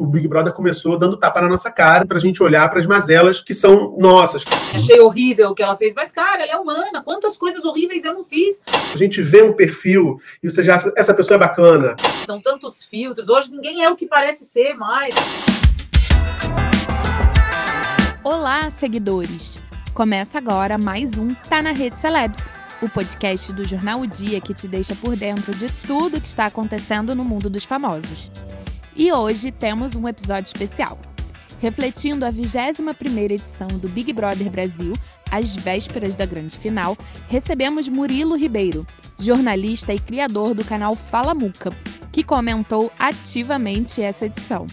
o Big Brother começou dando tapa na nossa cara para a gente olhar para as mazelas que são nossas. Achei horrível o que ela fez, mas, cara, ela é humana. Quantas coisas horríveis eu não fiz? A gente vê um perfil e você já acha, essa pessoa é bacana. São tantos filtros. Hoje ninguém é o que parece ser mais. Olá, seguidores. Começa agora mais um Tá na Rede Celebs, o podcast do jornal O Dia que te deixa por dentro de tudo que está acontecendo no mundo dos famosos. E hoje temos um episódio especial. Refletindo a 21ª edição do Big Brother Brasil, às vésperas da grande final, recebemos Murilo Ribeiro, jornalista e criador do canal Fala Muca, que comentou ativamente essa edição.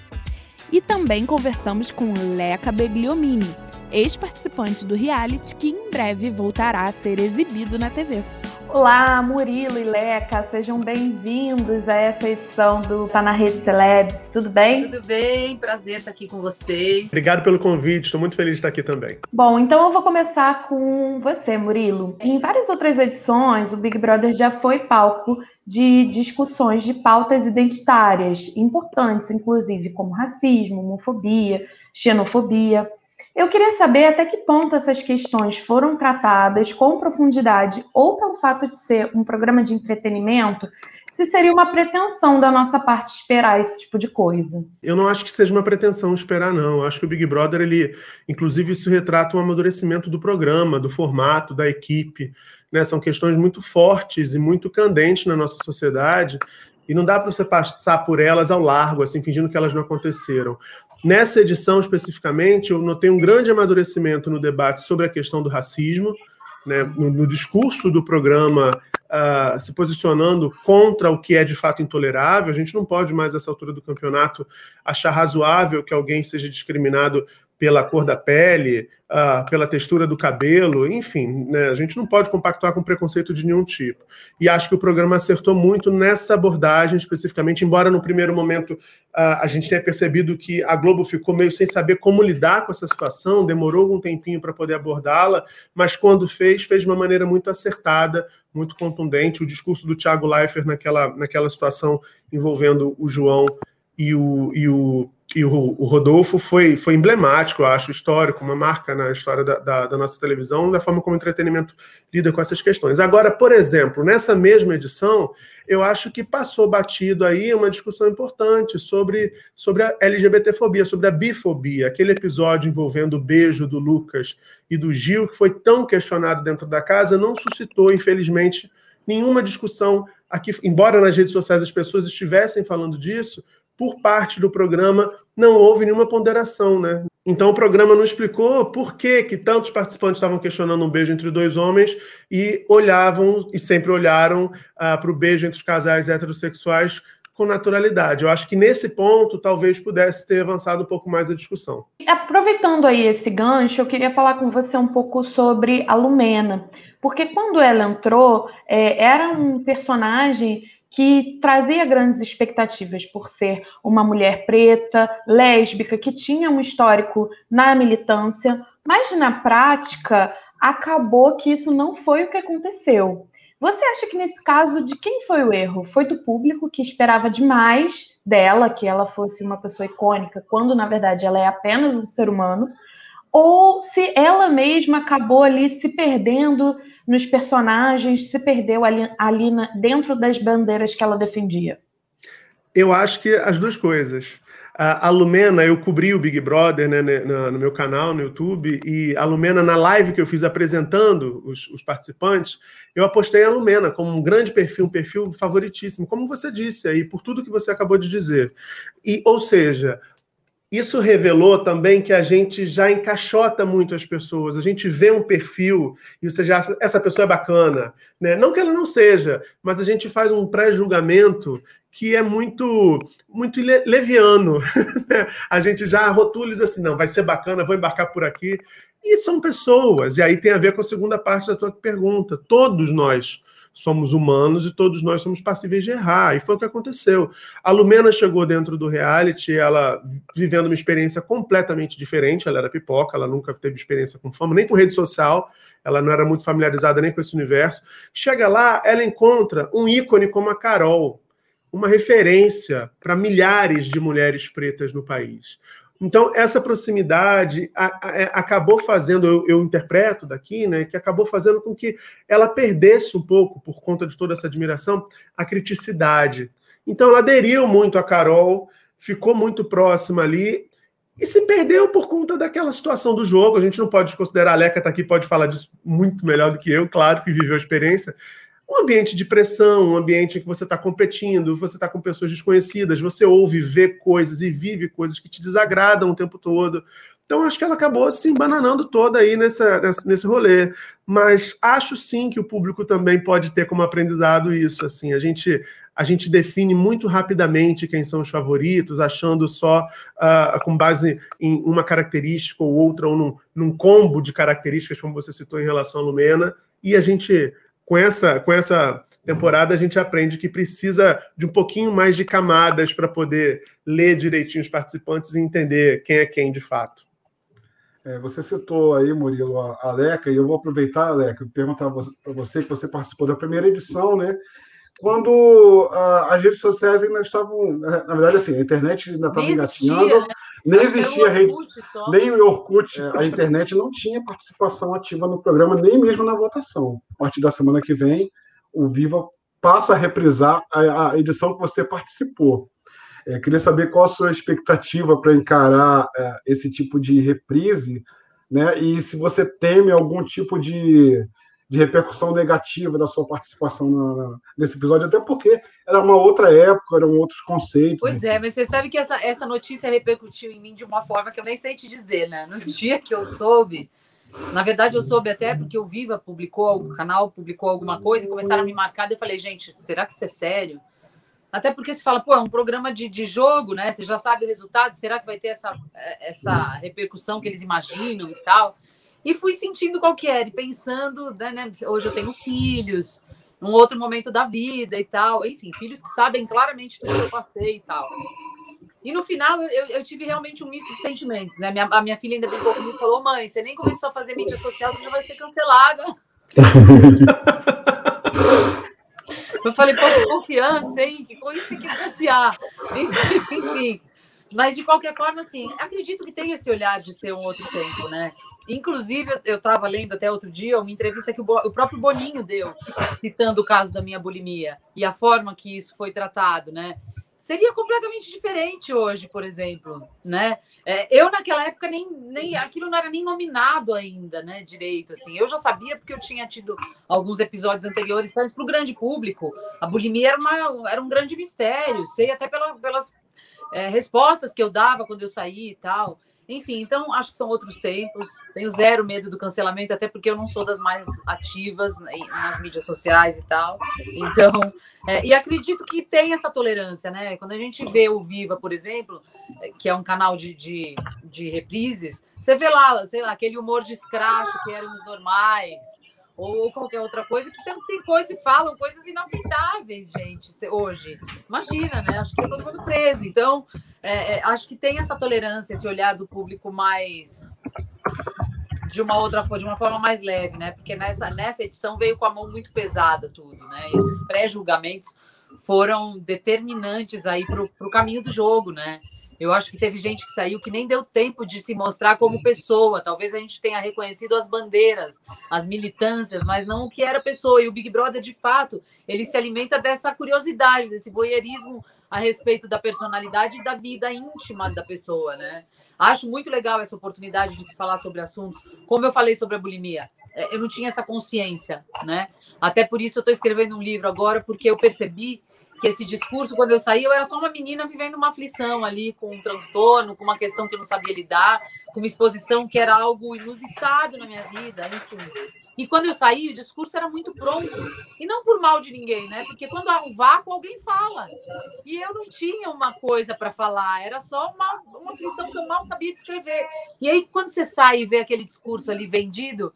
E também conversamos com Leca Begliomini, ex-participante do reality que em breve voltará a ser exibido na TV. Olá, Murilo e Leca, sejam bem-vindos a essa edição do Tá na Rede Celebs. Tudo bem? Tudo bem, prazer estar aqui com vocês. Obrigado pelo convite, estou muito feliz de estar aqui também. Bom, então eu vou começar com você, Murilo. Em várias outras edições, o Big Brother já foi palco de discussões de pautas identitárias, importantes, inclusive, como racismo, homofobia, xenofobia. Eu queria saber até que ponto essas questões foram tratadas com profundidade ou pelo fato de ser um programa de entretenimento, se seria uma pretensão da nossa parte esperar esse tipo de coisa. Eu não acho que seja uma pretensão esperar, não. Eu acho que o Big Brother, ele, inclusive, isso retrata um amadurecimento do programa, do formato, da equipe. Né? São questões muito fortes e muito candentes na nossa sociedade e não dá para você passar por elas ao largo, assim, fingindo que elas não aconteceram. Nessa edição especificamente, eu notei um grande amadurecimento no debate sobre a questão do racismo, né, no, no, discurso do programa uh, se posicionando contra o que é de fato intolerável. A gente não pode mais, nessa altura do campeonato, achar razoável que alguém seja discriminado pela cor da pele, uh, pela textura do cabelo, enfim, né, a gente não pode compactuar com preconceito de nenhum tipo. E acho que o programa acertou muito nessa abordagem especificamente, embora no primeiro momento uh, a gente tenha percebido que a Globo ficou meio sem saber como lidar com essa situação, demorou algum tempinho para poder abordá-la, mas quando fez, fez de uma maneira muito acertada, muito contundente. O discurso do Thiago Leifert naquela, naquela situação envolvendo o João e o, e o e o, o, Rodolfo foi, foi emblemático, eu acho, histórico, uma marca na história da, da, da, nossa televisão, da forma como o entretenimento lida com essas questões. Agora, por exemplo, nessa mesma edição, eu acho que passou batido aí uma discussão importante sobre, sobre a LGBTfobia, sobre a bifobia, aquele episódio envolvendo o beijo do Lucas e do Gil, que foi tão questionado dentro da casa, não suscitou, infelizmente, nenhuma discussão aqui, embora nas redes sociais as pessoas estivessem falando disso, por parte do programa não houve nenhuma ponderação, né? Então o programa não explicou por que, que tantos participantes estavam questionando um beijo entre dois homens e olhavam e sempre olharam ah, para o beijo entre os casais heterossexuais com naturalidade. Eu acho que nesse ponto talvez pudesse ter avançado um pouco mais a discussão. Aproveitando aí esse gancho, eu queria falar com você um pouco sobre a Lumena, porque quando ela entrou, é, era um personagem que trazia grandes expectativas por ser uma mulher preta, lésbica, que tinha um histórico na militância, mas na prática acabou que isso não foi o que aconteceu. Você acha que nesse caso de quem foi o erro? Foi do público que esperava demais dela, que ela fosse uma pessoa icônica, quando na verdade ela é apenas um ser humano? Ou se ela mesma acabou ali se perdendo nos personagens, se perdeu ali, ali na, dentro das bandeiras que ela defendia? Eu acho que as duas coisas. A, Lumena, eu cobri o Big Brother né, no, meu canal no YouTube, e a Lumena, na live que eu fiz apresentando os, os, participantes, eu apostei a Lumena como um grande perfil, um perfil favoritíssimo, como você disse aí, por tudo que você acabou de dizer. E, ou seja, isso revelou também que a gente já encaixota muito as pessoas. A gente vê um perfil e você já essa pessoa é bacana. Né? Não que ela não seja, mas a gente faz um pré-julgamento que é muito muito leviano. Né? a gente já rotula assim, não, vai ser bacana, vou embarcar por aqui. E são pessoas. E aí tem a ver com a segunda parte da tua pergunta. Todos nós somos humanos e todos nós somos passíveis de errar. E foi o que aconteceu. A Lumena chegou dentro do reality, ela vivendo uma experiência completamente diferente. Ela era pipoca, ela nunca teve experiência com fama, nem com rede social. Ela não era muito familiarizada nem com esse universo. Chega lá, ela encontra um ícone como a Carol, uma referência para milhares de mulheres pretas no país. Então, essa proximidade a, a, é, acabou fazendo, eu, eu, interpreto daqui, né, que acabou fazendo com que ela perdesse um pouco, por conta de toda essa admiração, a criticidade. Então, ela aderiu muito a Carol, ficou muito próxima ali, e se perdeu por conta daquela situação do jogo. A gente não pode considerar, a Leca está aqui, pode falar disso muito melhor do que eu, claro, que viveu a experiência, um ambiente de pressão, um ambiente em que você está competindo, você está com pessoas desconhecidas, você ouve, vê coisas e vive coisas que te desagradam o tempo todo. Então, acho que ela acabou se embananando toda aí nessa, nesse rolê. Mas acho sim que o público também pode ter como aprendizado isso. Assim, a gente, a gente define muito rapidamente quem são os favoritos, achando só uh, com base em uma característica ou outra, ou num, num combo de características, como você citou em relação a Lumena, e a gente com essa, com essa temporada a gente aprende que precisa de um pouquinho mais de camadas para poder ler direitinho os participantes e entender quem é quem de fato. É, você citou aí, Murilo, a, a Leca, e eu vou aproveitar, Leca, e perguntar para você que você participou da primeira edição, né? Quando uh, as redes sociais ainda estavam, na verdade, assim, a internet ainda estava engatinhando, né? Nem existia rede, nem o Orkut, é, a internet não tinha participação ativa no programa, nem mesmo na votação. A partir da semana que vem, o Viva passa a reprisar a, a edição que você participou. É, queria saber qual a sua expectativa para encarar é, esse tipo de reprise, né? E se você teme algum tipo de de repercussão negativa da sua participação na, nesse episódio, até porque era uma outra época, eram outros conceitos. Pois é, mas você sabe que essa, essa notícia repercutiu em mim de uma forma que eu nem sei te dizer, né? No dia que eu soube, na verdade eu soube até porque o Viva publicou, o canal publicou alguma coisa e começaram a me marcar, e eu falei, gente, será que isso é sério? Até porque se fala, pô, é um programa de, de jogo, né? Você já sabe o resultado, será que vai ter essa, essa repercussão que eles imaginam e tal? E fui sentindo qual que era, e pensando, né, né, hoje eu tenho filhos, um outro momento da vida e tal, enfim, filhos que sabem claramente tudo que eu passei e tal. E no final eu, eu tive realmente um misto de sentimentos, né? Minha, a minha filha ainda brincou comigo e falou: mãe, você nem começou a fazer mídia social, você já vai ser cancelada. eu falei, pô, confiança, hein? Que coisa você quer confiar. Enfim. Mas de qualquer forma, assim, acredito que tem esse olhar de ser um outro tempo, né? Inclusive, eu estava lendo até outro dia uma entrevista que o, o, próprio Boninho deu, citando o caso da minha bulimia e a forma que isso foi tratado, né? Seria completamente diferente hoje, por exemplo, né? É, eu naquela época nem, nem aquilo não era nem nominado ainda, né? Direito, assim. Eu já sabia porque eu tinha tido alguns episódios anteriores, mas para o grande público, a bulimia era, uma, era um grande mistério. Sei até pela, pelas é, respostas que eu dava quando eu saí e tal. Enfim, então acho que são outros tempos. Tenho zero medo do cancelamento, até porque eu não sou das mais ativas nas mídias sociais e tal. Então, é, e acredito que tem essa tolerância, né? Quando a gente vê o Viva, por exemplo, é, que é um canal de, de, de reprises, você vê lá, sei lá, aquele humor de escracho que eram os normais ou qualquer outra coisa, que tem, tem coisas que falam coisas inaceitáveis, gente, hoje. Imagina, né? Acho que é todo mundo preso. Então, é, é, acho que tem essa tolerância, esse olhar do público mais de uma outra forma, de uma forma mais leve, né? Porque nessa, nessa edição veio com a mão muito pesada tudo, né? Esses pré-julgamentos foram determinantes aí para o caminho do jogo, né? Eu acho que teve gente que saiu que nem deu tempo de se mostrar como pessoa. Talvez a gente tenha reconhecido as bandeiras, as militâncias, mas não o que era pessoa. E o Big Brother, de fato, ele se alimenta dessa curiosidade, desse voyeurismo a respeito da personalidade e da vida íntima da pessoa, né? Acho muito legal essa oportunidade de se falar sobre assuntos, como eu falei sobre a bulimia. É, eu não tinha essa consciência, né? Até por isso eu estou escrevendo um livro agora, porque eu percebi que esse discurso, quando eu saí, eu era só uma menina vivendo uma aflição ali, com um transtorno, com uma questão que eu não sabia lidar, com uma exposição que era algo inusitado na minha vida, enfim. E quando eu saí, o discurso era muito pronto. E não por mal de ninguém, né? Porque quando há um vácuo, alguém fala. E eu não tinha uma coisa para falar, era só uma, uma aflição que eu mal sabia descrever. E aí, quando você sai e vê aquele discurso ali vendido,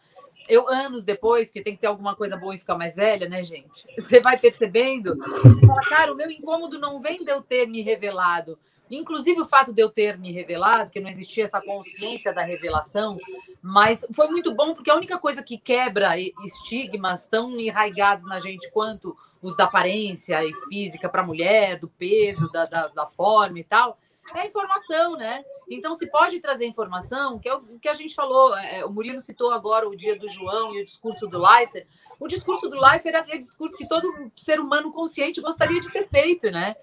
eu, anos depois, porque tem que ter alguma coisa boa e ficar mais velha, né, gente? Você vai percebendo, você fala, cara, o meu incômodo não vem de eu ter me revelado. Inclusive o fato de eu ter me revelado, que não existia essa consciência da revelação, mas foi muito bom porque a única coisa que quebra estigmas tão enraigados na gente quanto os da aparência e física para a mulher, do peso, da, da, da forma e tal, é informação, né? Então, se pode trazer informação, que é o que a gente falou, é, o Murilo citou agora o dia do João e o discurso do Leifert. O discurso do Leifert é aquele discurso que todo ser humano consciente gostaria de ter feito, né?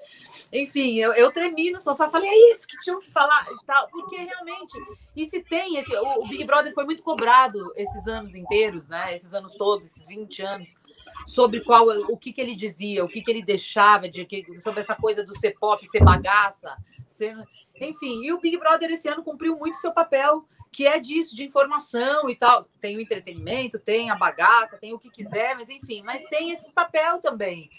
Enfim, eu, eu tremi no sofá, falei, é isso que tinham que falar e tal, porque realmente, e se tem esse. O, o Big Brother foi muito cobrado esses anos inteiros, né? Esses anos todos, esses 20 anos sobre qual o que, que ele dizia, o que, que ele deixava de sobre essa coisa do ser pop, ser bagaça, ser, enfim. E o Big Brother esse ano cumpriu muito seu papel, que é disso, de informação e tal. Tem o entretenimento, tem a bagaça, tem o que quiser, mas enfim, mas tem esse papel também.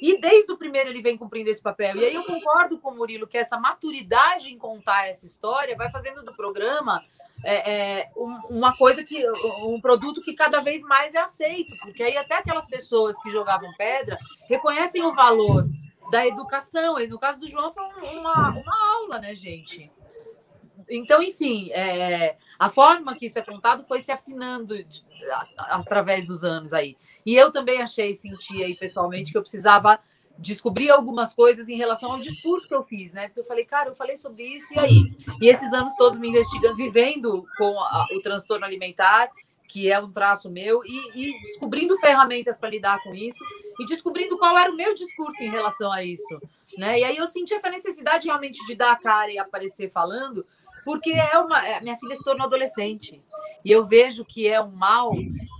E desde o primeiro ele vem cumprindo esse papel. E aí eu concordo com o Murilo que essa maturidade em contar essa história vai fazendo do programa é, é, uma coisa que um produto que cada vez mais é aceito, porque aí até aquelas pessoas que jogavam pedra reconhecem o valor da educação. E no caso do João foi uma, uma aula, né, gente? Então, enfim, é, a forma que isso é contado foi se afinando de, a, através dos anos aí. E eu também achei, senti aí pessoalmente que eu precisava descobri algumas coisas em relação ao discurso que eu fiz, né? Porque eu falei, cara, eu falei sobre isso e aí? E esses anos todos me investigando, vivendo com a, o transtorno alimentar, que é um traço meu, e, e descobrindo ferramentas para lidar com isso, e descobrindo qual era o meu discurso em relação a isso. Né? E aí eu senti essa necessidade realmente de dar a cara e aparecer falando, porque é uma, é, minha filha se tornou adolescente. E eu vejo que é um mal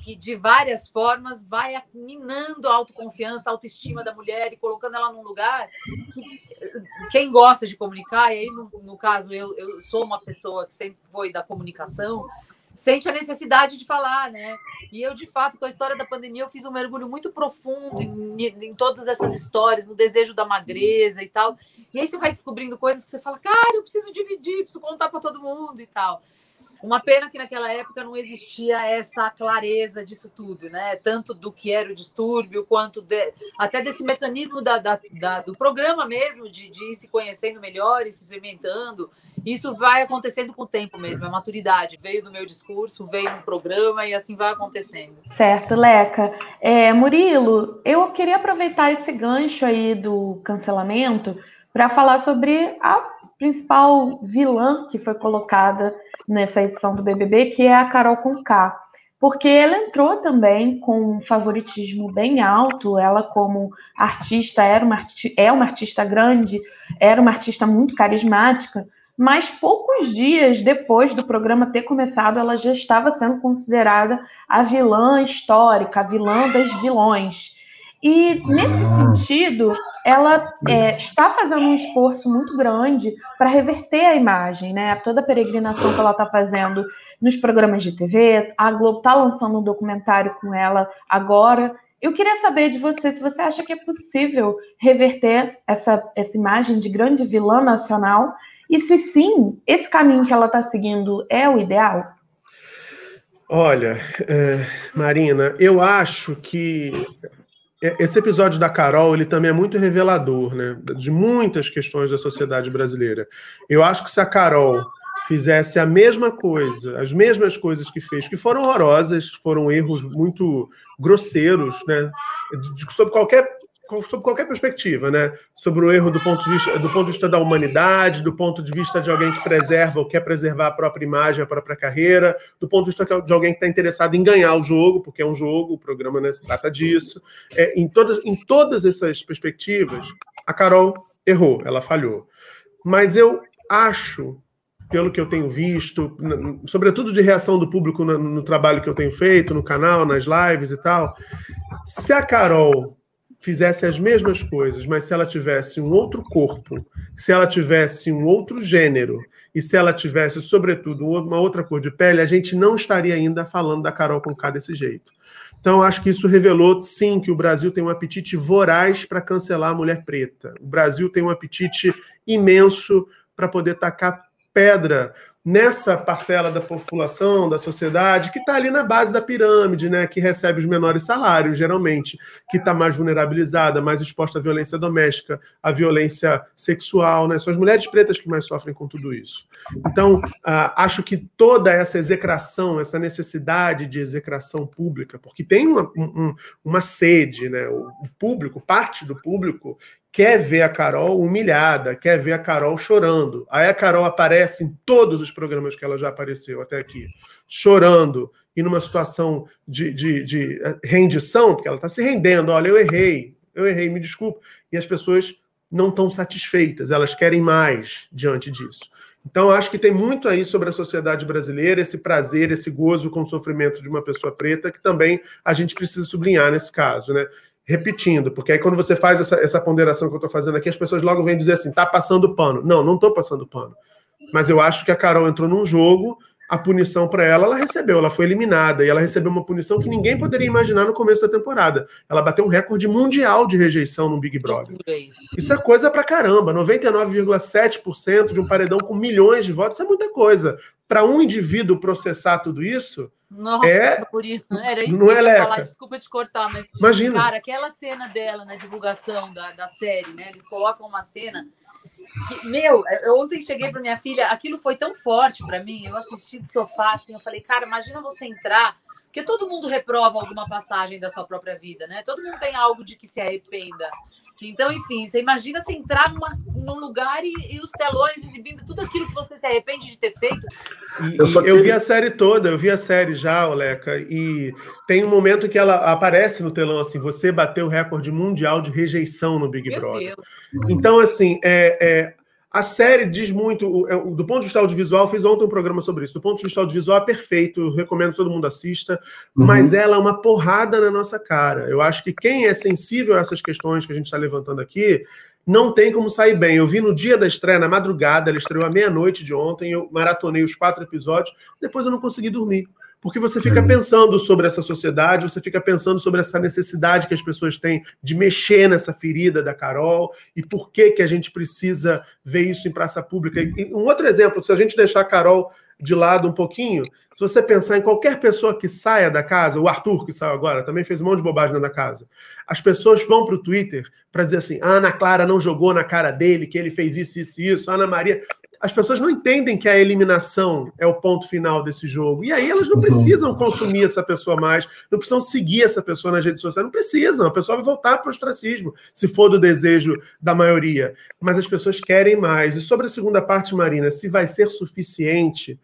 que, de várias formas, vai minando a autoconfiança, a autoestima da mulher e colocando ela num lugar que quem gosta de comunicar, e aí, no, no caso, eu, eu sou uma pessoa que sempre foi da comunicação, sente a necessidade de falar, né? E eu, de fato, com a história da pandemia, eu fiz um mergulho muito profundo em, em, todas essas histórias, no desejo da magreza e tal. E aí você vai descobrindo coisas que você fala, cara, eu preciso dividir, preciso contar para todo mundo e tal. Uma pena que naquela época não existia essa clareza disso tudo, né? Tanto do que era o distúrbio, quanto de, até desse mecanismo da, da, da, do programa mesmo, de, de ir se conhecendo melhor e se experimentando. Isso vai acontecendo com o tempo mesmo, a maturidade. Veio do meu discurso, veio no programa e assim vai acontecendo. Certo, Leca. É, Murilo, eu queria aproveitar esse gancho aí do cancelamento para falar sobre a principal vilã que foi colocada nessa edição do BBB, que é a Carol Conká, porque ela entrou também com um favoritismo bem alto, ela como artista era uma, é uma artista grande, era uma artista muito carismática, mas poucos dias depois do programa ter começado, ela já estava sendo considerada a vilã histórica, a vilã das vilões. E nesse ah. sentido, ela é, está fazendo um esforço muito grande para reverter a imagem, né? Toda a peregrinação que ela está fazendo nos programas de TV, a Globo está lançando um documentário com ela agora. Eu queria saber de você se você acha que é possível reverter essa, essa imagem de grande vilã nacional e se sim, esse caminho que ela está seguindo é o ideal? Olha, é, Marina, eu acho que esse episódio da Carol, ele também é muito revelador, né? De muitas questões da sociedade brasileira. Eu acho que se a Carol fizesse a mesma coisa, as mesmas coisas que fez, que foram horrorosas, foram erros muito grosseiros, né? De, sobre qualquer sob qualquer perspectiva, né? Sobre o erro do ponto, de vista, do ponto de vista da humanidade, do ponto de vista de alguém que preserva ou quer preservar a própria imagem, a própria carreira, do ponto de vista de alguém que está interessado em ganhar o jogo, porque é um jogo, o programa né, se trata disso. É, em, todas, em todas essas perspectivas, a Carol errou, ela falhou. Mas eu acho pelo que eu tenho visto, sobretudo de reação do público no, no, trabalho que eu tenho feito, no canal, nas lives e tal. Se a Carol fizesse as mesmas coisas, mas se ela tivesse um outro corpo, se ela tivesse um outro gênero e se ela tivesse, sobretudo, uma outra cor de pele, a gente não estaria ainda falando da Carol com K desse jeito. Então, acho que isso revelou, sim, que o Brasil tem um apetite voraz para cancelar a mulher preta. O Brasil tem um apetite imenso para poder tacar pedra nessa parcela da população, da sociedade, que está ali na base da pirâmide, né, que recebe os menores salários, geralmente, que está mais vulnerabilizada, mais exposta à violência doméstica, à violência sexual, né, são as mulheres pretas que mais sofrem com tudo isso. Então, uh, acho que toda essa execração, essa necessidade de execração pública, porque tem uma, um, uma sede, né, o público, parte do público, quer ver a Carol humilhada, quer ver a Carol chorando. Aí a Carol aparece em todos os programas que ela já apareceu até aqui, chorando e numa situação de, de, de eh, rendição, porque ela está se rendendo. Olha, eu errei, eu errei, me desculpa. E as pessoas não estão satisfeitas, elas querem mais diante disso. Então, acho que tem muito aí sobre a sociedade brasileira, esse prazer, esse gozo com o sofrimento de uma pessoa preta, que também a gente precisa sublinhar nesse caso, né? Repetindo, porque aí quando você faz essa, essa ponderação que eu estou fazendo aqui, as pessoas logo vêm dizer assim, tá passando pano. Não, não estou passando pano. Mas eu acho que a Carol entrou num jogo, a punição para ela, ela recebeu, ela foi eliminada, e ela recebeu uma punição que ninguém poderia imaginar no começo da temporada. Ela bateu um recorde mundial de rejeição no Big Brother. Isso é coisa pra caramba, 99,7% de um paredão com milhões de votos, isso é muita coisa. Para um indivíduo processar tudo isso, nossa, é... era isso não que eu ia falar, desculpa te cortar, mas Imagina. cara, aquela cena dela na divulgação da, da série, né? Eles colocam uma cena que, meu, eu ontem cheguei para minha filha, aquilo foi tão forte para mim, eu assisti de sofá assim, eu falei, cara, imagina você entrar, porque todo mundo reprova alguma passagem da sua própria vida, né? Todo mundo tem algo de que se arrependa. Então, enfim, você imagina você entrar numa, num lugar e, e, os telões exibindo tudo aquilo que você se arrepende de ter feito. E, eu, queria... eu, vi a série toda, eu vi a série já, Oleca, e tem um momento que ela aparece no telão assim: você bateu o recorde mundial de rejeição no Big Meu Brother. Deus. Então, assim, é, é a série diz muito, é, do ponto de vista audiovisual, fiz ontem um programa sobre isso. Do ponto de vista audiovisual, é perfeito, recomendo que todo mundo assista, uhum. mas ela é uma porrada na nossa cara. Eu acho que quem é sensível a essas questões que a gente está levantando aqui, não tem como sair bem. Eu vi no dia da estreia, na madrugada, ela estreou à meia-noite de ontem, eu maratonei os quatro episódios, depois eu não consegui dormir porque você fica uhum. pensando sobre essa sociedade, você fica pensando sobre essa necessidade que as pessoas têm de mexer nessa ferida da Carol e por que que a gente precisa ver isso em praça pública. E um outro exemplo, se a gente deixar a Carol de lado um pouquinho, se você pensar em qualquer pessoa que saia da casa, o Arthur que saiu agora, também fez um monte de bobagem na casa. As pessoas vão para o Twitter para dizer assim: a Ana Clara não jogou na cara dele, que ele fez isso, isso, isso. A Ana Maria as pessoas não entendem que a eliminação é o ponto final desse jogo. E aí elas não uhum. precisam consumir essa pessoa mais, não precisam seguir essa pessoa nas redes sociais, não precisam. A pessoa vai voltar para o ostracismo, se for do desejo da maioria. Mas as pessoas querem mais. E sobre a segunda parte, Marina, se vai ser suficiente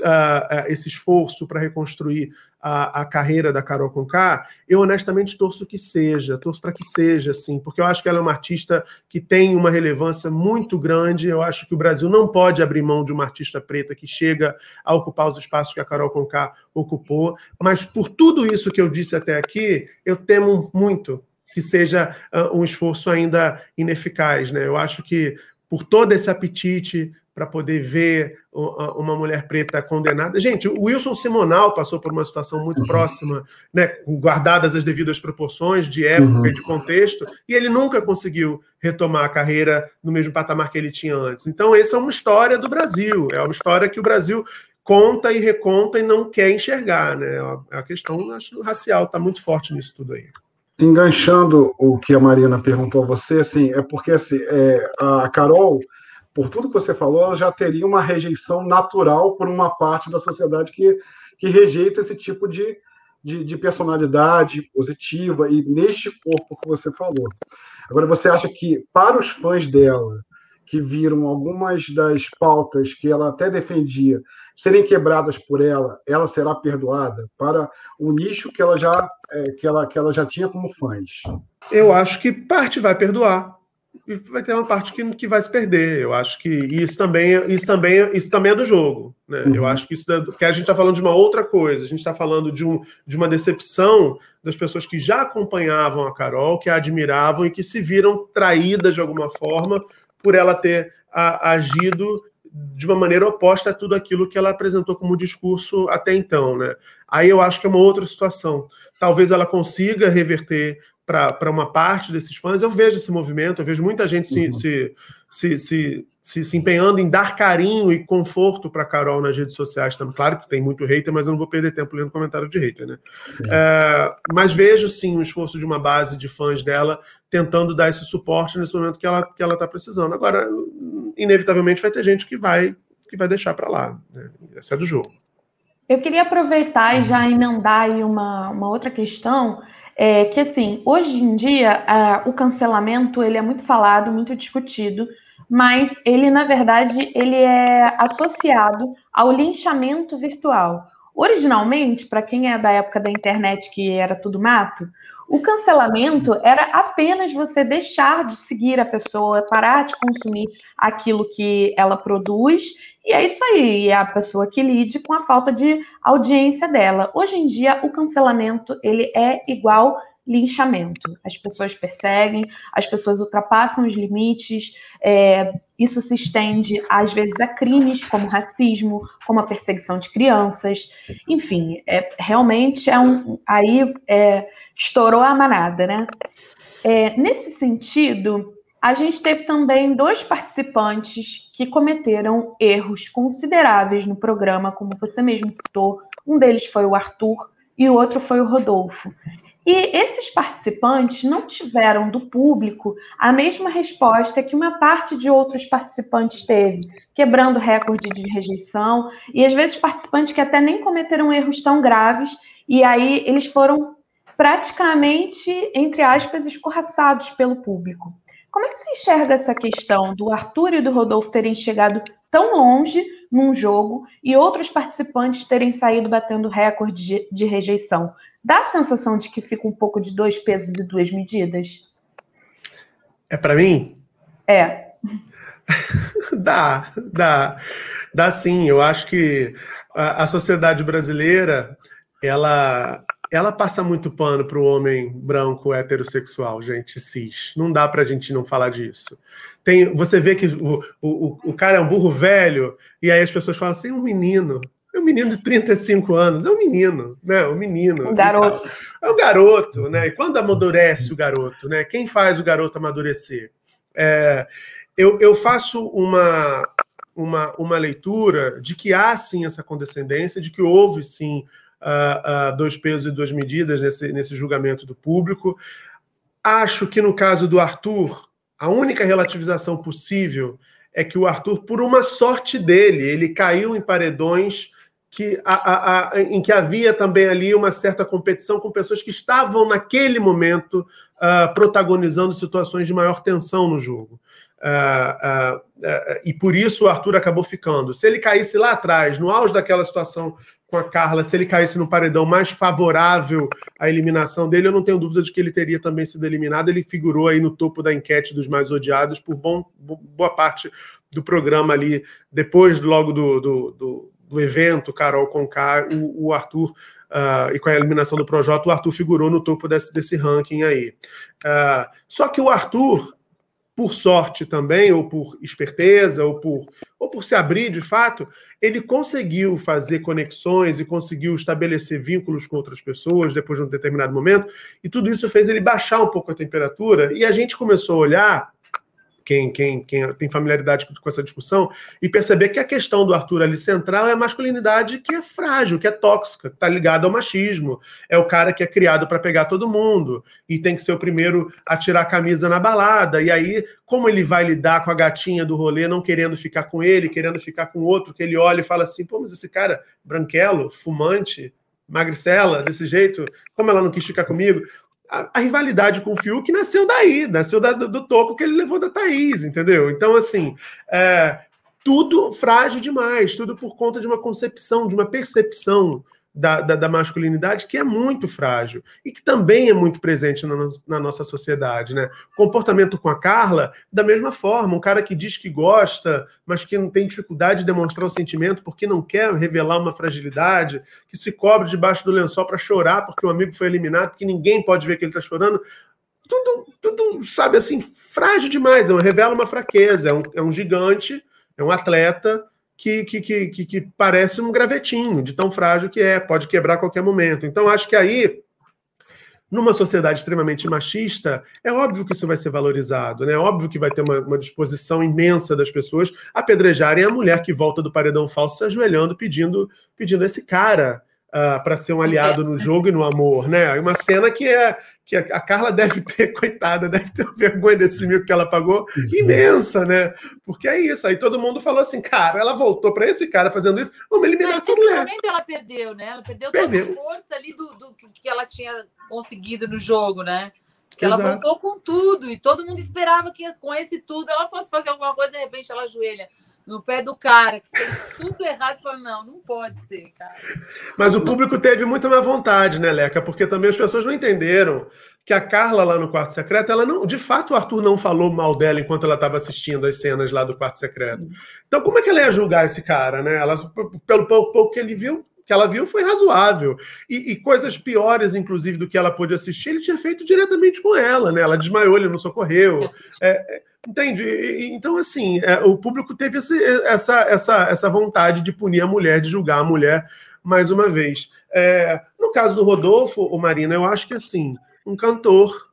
uh, esse esforço para reconstruir a, a, carreira da Carol Conká, eu honestamente torço que seja, torço para que seja, sim, porque eu acho que ela é uma artista que tem uma relevância muito grande. Eu acho que o Brasil não pode abrir mão de uma artista preta que chega a ocupar os espaços que a Carol Conká ocupou. Mas por tudo isso que eu disse até aqui, eu temo muito que seja uh, um esforço ainda ineficaz. Né? Eu acho que por todo esse apetite para poder ver uma mulher preta condenada. Gente, o Wilson Simonal passou por uma situação muito uhum. próxima, né, guardadas as devidas proporções de época uhum. e de contexto, e ele nunca conseguiu retomar a carreira no mesmo patamar que ele tinha antes. Então, essa é uma história do Brasil, é uma história que o Brasil conta e reconta e não quer enxergar, né? A questão acho, racial está muito forte nisso tudo aí enganchando o que a Marina perguntou a você, assim, é porque assim, é, a Carol por tudo que você falou, ela já teria uma rejeição natural por uma parte da sociedade que, que rejeita esse tipo de, de, de personalidade positiva e neste corpo que você falou. Agora, você acha que, para os fãs dela, que viram algumas das pautas que ela até defendia serem quebradas por ela, ela será perdoada para o nicho que ela já, é, que ela, que ela já tinha como fãs? Eu acho que parte vai perdoar e vai ter uma parte que, que vai se perder. Eu acho que isso também, isso também, isso também é do jogo. Né? Uhum. Eu acho que isso que a gente está falando de uma outra coisa. A gente está falando de, um, de uma decepção das pessoas que já acompanhavam a Carol, que a admiravam e que se viram traídas de alguma forma por ela ter a, agido de uma maneira oposta a tudo aquilo que ela apresentou como discurso até então, né? Aí eu acho que é uma outra situação. Talvez ela consiga reverter para uma parte desses fãs. Eu vejo esse movimento, eu vejo muita gente se, uhum. se, se, se, se, se, empenhando em dar carinho e conforto para Carol nas redes sociais também. Claro que tem muito hater, mas eu não vou perder tempo lendo comentário de hater, né? É, mas vejo sim o esforço de uma base de fãs dela tentando dar esse suporte nesse momento que ela que ela está precisando. Agora, inevitavelmente vai ter gente que vai que vai deixar para lá. Né? Essa é do jogo. Eu queria aproveitar e já emendar aí uma, uma outra questão, é que assim, hoje em dia o cancelamento ele é muito falado, muito discutido, mas ele, na verdade, ele é associado ao linchamento virtual. Originalmente, para quem é da época da internet que era tudo mato, o cancelamento era apenas você deixar de seguir a pessoa, parar de consumir aquilo que ela produz, e é isso aí, é a pessoa que lide com a falta de audiência dela. Hoje em dia, o cancelamento ele é igual linchamento. As pessoas perseguem, as pessoas ultrapassam os limites, é, isso se estende, às vezes, a crimes como racismo, como a perseguição de crianças, enfim, é, realmente é um. Aí é, estourou a manada, né? É, nesse sentido, a gente teve também dois participantes que cometeram erros consideráveis no programa, como você mesmo citou. Um deles foi o Arthur e o outro foi o Rodolfo. E esses participantes não tiveram do público a mesma resposta que uma parte de outros participantes teve, quebrando recorde de rejeição, e às vezes participantes que até nem cometeram erros tão graves, e aí eles foram praticamente, entre aspas, escorraçados pelo público. Como é que você enxerga essa questão do Arthur e do Rodolfo terem chegado tão longe num jogo e outros participantes terem saído batendo recorde de, de rejeição? Dá a sensação de que fica um pouco de dois pesos e duas medidas? É para mim? É. dá, dá. Dá sim. Eu acho que a, a sociedade brasileira, ela ela passa muito pano para o homem branco heterossexual, gente, cis. Não dá para a gente não falar disso. Tem, você vê que o, o, o cara é um burro velho, e aí as pessoas falam assim: um menino. É um menino de 35 anos, é um menino, né? Um menino. Um garoto. É um garoto, né? E quando amadurece o garoto, né? Quem faz o garoto amadurecer? É, eu, eu faço uma, uma, uma leitura de que há sim essa condescendência, de que houve sim uh, uh, dois pesos e duas medidas nesse, nesse julgamento do público. Acho que no caso do Arthur, a única relativização possível é que o Arthur, por uma sorte dele, ele caiu em paredões que, a, a, a, em que havia também ali uma certa competição com pessoas que estavam naquele momento uh, protagonizando situações de maior tensão no jogo. Uh, uh, e por isso o Arthur acabou ficando. Se ele caísse lá atrás, no auge daquela situação com a Carla, se ele caísse no paredão mais favorável à eliminação dele, eu não tenho dúvida de que ele teria também sido eliminado. Ele figurou aí no topo da enquete dos mais odiados por bom, boa parte do programa ali, depois logo do, do, do, do evento, Carol Conká, o, o Arthur. Uh, e com a eliminação do Projota, o Arthur figurou no topo desse, desse ranking aí. Uh, só que o Arthur, por sorte também, ou por esperteza, ou por, ou por se abrir de fato, ele conseguiu fazer conexões e conseguiu estabelecer vínculos com outras pessoas depois de um determinado momento, e tudo isso fez ele baixar um pouco a temperatura, e a gente começou a olhar quem, quem, quem tem familiaridade com essa discussão, e perceber que a questão do Arthur ali central é a masculinidade que é frágil, que é tóxica, que está ligada ao machismo. É o cara que é criado para pegar todo mundo e tem que ser o primeiro a tirar a camisa na balada. E aí, como ele vai lidar com a gatinha do rolê, não querendo ficar com ele, querendo ficar com outro, que ele olha e fala assim: pô, mas esse cara, branquelo, fumante, magricela, desse jeito, como ela não quis ficar comigo? A, a, rivalidade com o Fiuk nasceu daí, nasceu da, do, do, toco que ele levou da Thaís, entendeu? Então, assim, é, tudo frágil demais, tudo por conta de uma concepção, de uma percepção da, da, da, masculinidade que é muito frágil e que também é muito presente na, na, nossa sociedade. Né? Comportamento com a Carla, da mesma forma, um cara que diz que gosta, mas que não tem dificuldade de demonstrar o sentimento porque não quer revelar uma fragilidade, que se cobre debaixo do lençol para chorar porque o amigo foi eliminado, porque ninguém pode ver que ele está chorando. Tudo, tudo, sabe assim, frágil demais, revela uma fraqueza, é um, é um gigante, é um atleta que, que, que, que, parece um gravetinho, de tão frágil que é, pode quebrar a qualquer momento. Então, acho que aí numa sociedade extremamente machista, é óbvio que isso vai ser valorizado, né? É óbvio que vai ter uma, uma disposição imensa das pessoas apedrejarem a mulher que volta do paredão falso se ajoelhando pedindo, pedindo esse cara uh, ah, para ser um aliado no jogo e no amor, né? Uma cena que é que a Carla deve ter, coitada, deve ter vergonha desse mico que ela pagou imensa, né? Porque é isso. Aí todo mundo falou assim, cara, ela voltou para esse cara fazendo isso, vamos eliminar essa mulher. momento ela perdeu, né? Ela perdeu, perdeu. toda a força ali do, do que ela tinha conseguido no jogo, né? Que ela voltou com tudo e todo mundo esperava que com esse tudo ela fosse fazer alguma coisa, de repente ela ajoelha no pé do cara, que fez tudo errado, você fala, não, não pode ser, cara. Mas o público teve muita má vontade, né, Leca? Porque também as pessoas não entenderam que a Carla lá no quarto secreto, ela não, de fato, o Arthur não falou mal dela enquanto ela estava assistindo as cenas lá do quarto secreto. Então, como é que ela ia julgar esse cara, né? Ela, pelo pouco que ele viu, que ela viu foi razoável. E, e, coisas piores, inclusive, do que ela pôde assistir, ele tinha feito diretamente com ela, né? Ela desmaiou, ele não socorreu. É, é entende? Então, assim, é, o público teve esse, essa, essa, essa vontade de punir a mulher, de julgar a mulher mais uma vez. É, no caso do Rodolfo, o Marina, eu acho que assim, um cantor.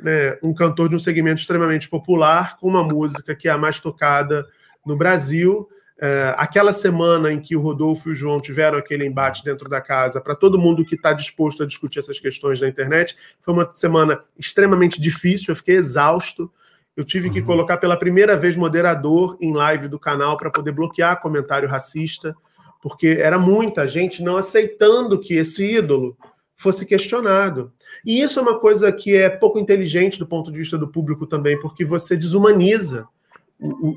Né, um cantor de um segmento extremamente popular, com uma música que é a mais tocada no Brasil, é, aquela semana em que o Rodolfo e o João tiveram aquele embate dentro da casa, para todo mundo que está disposto a discutir essas questões na internet, foi uma semana extremamente difícil, eu fiquei exausto. Eu tive que uhum. colocar pela primeira vez moderador em live do canal para poder bloquear comentário racista, porque era muita gente não aceitando que esse ídolo fosse questionado. E isso é uma coisa que é pouco inteligente do ponto de vista do público também, porque você desumaniza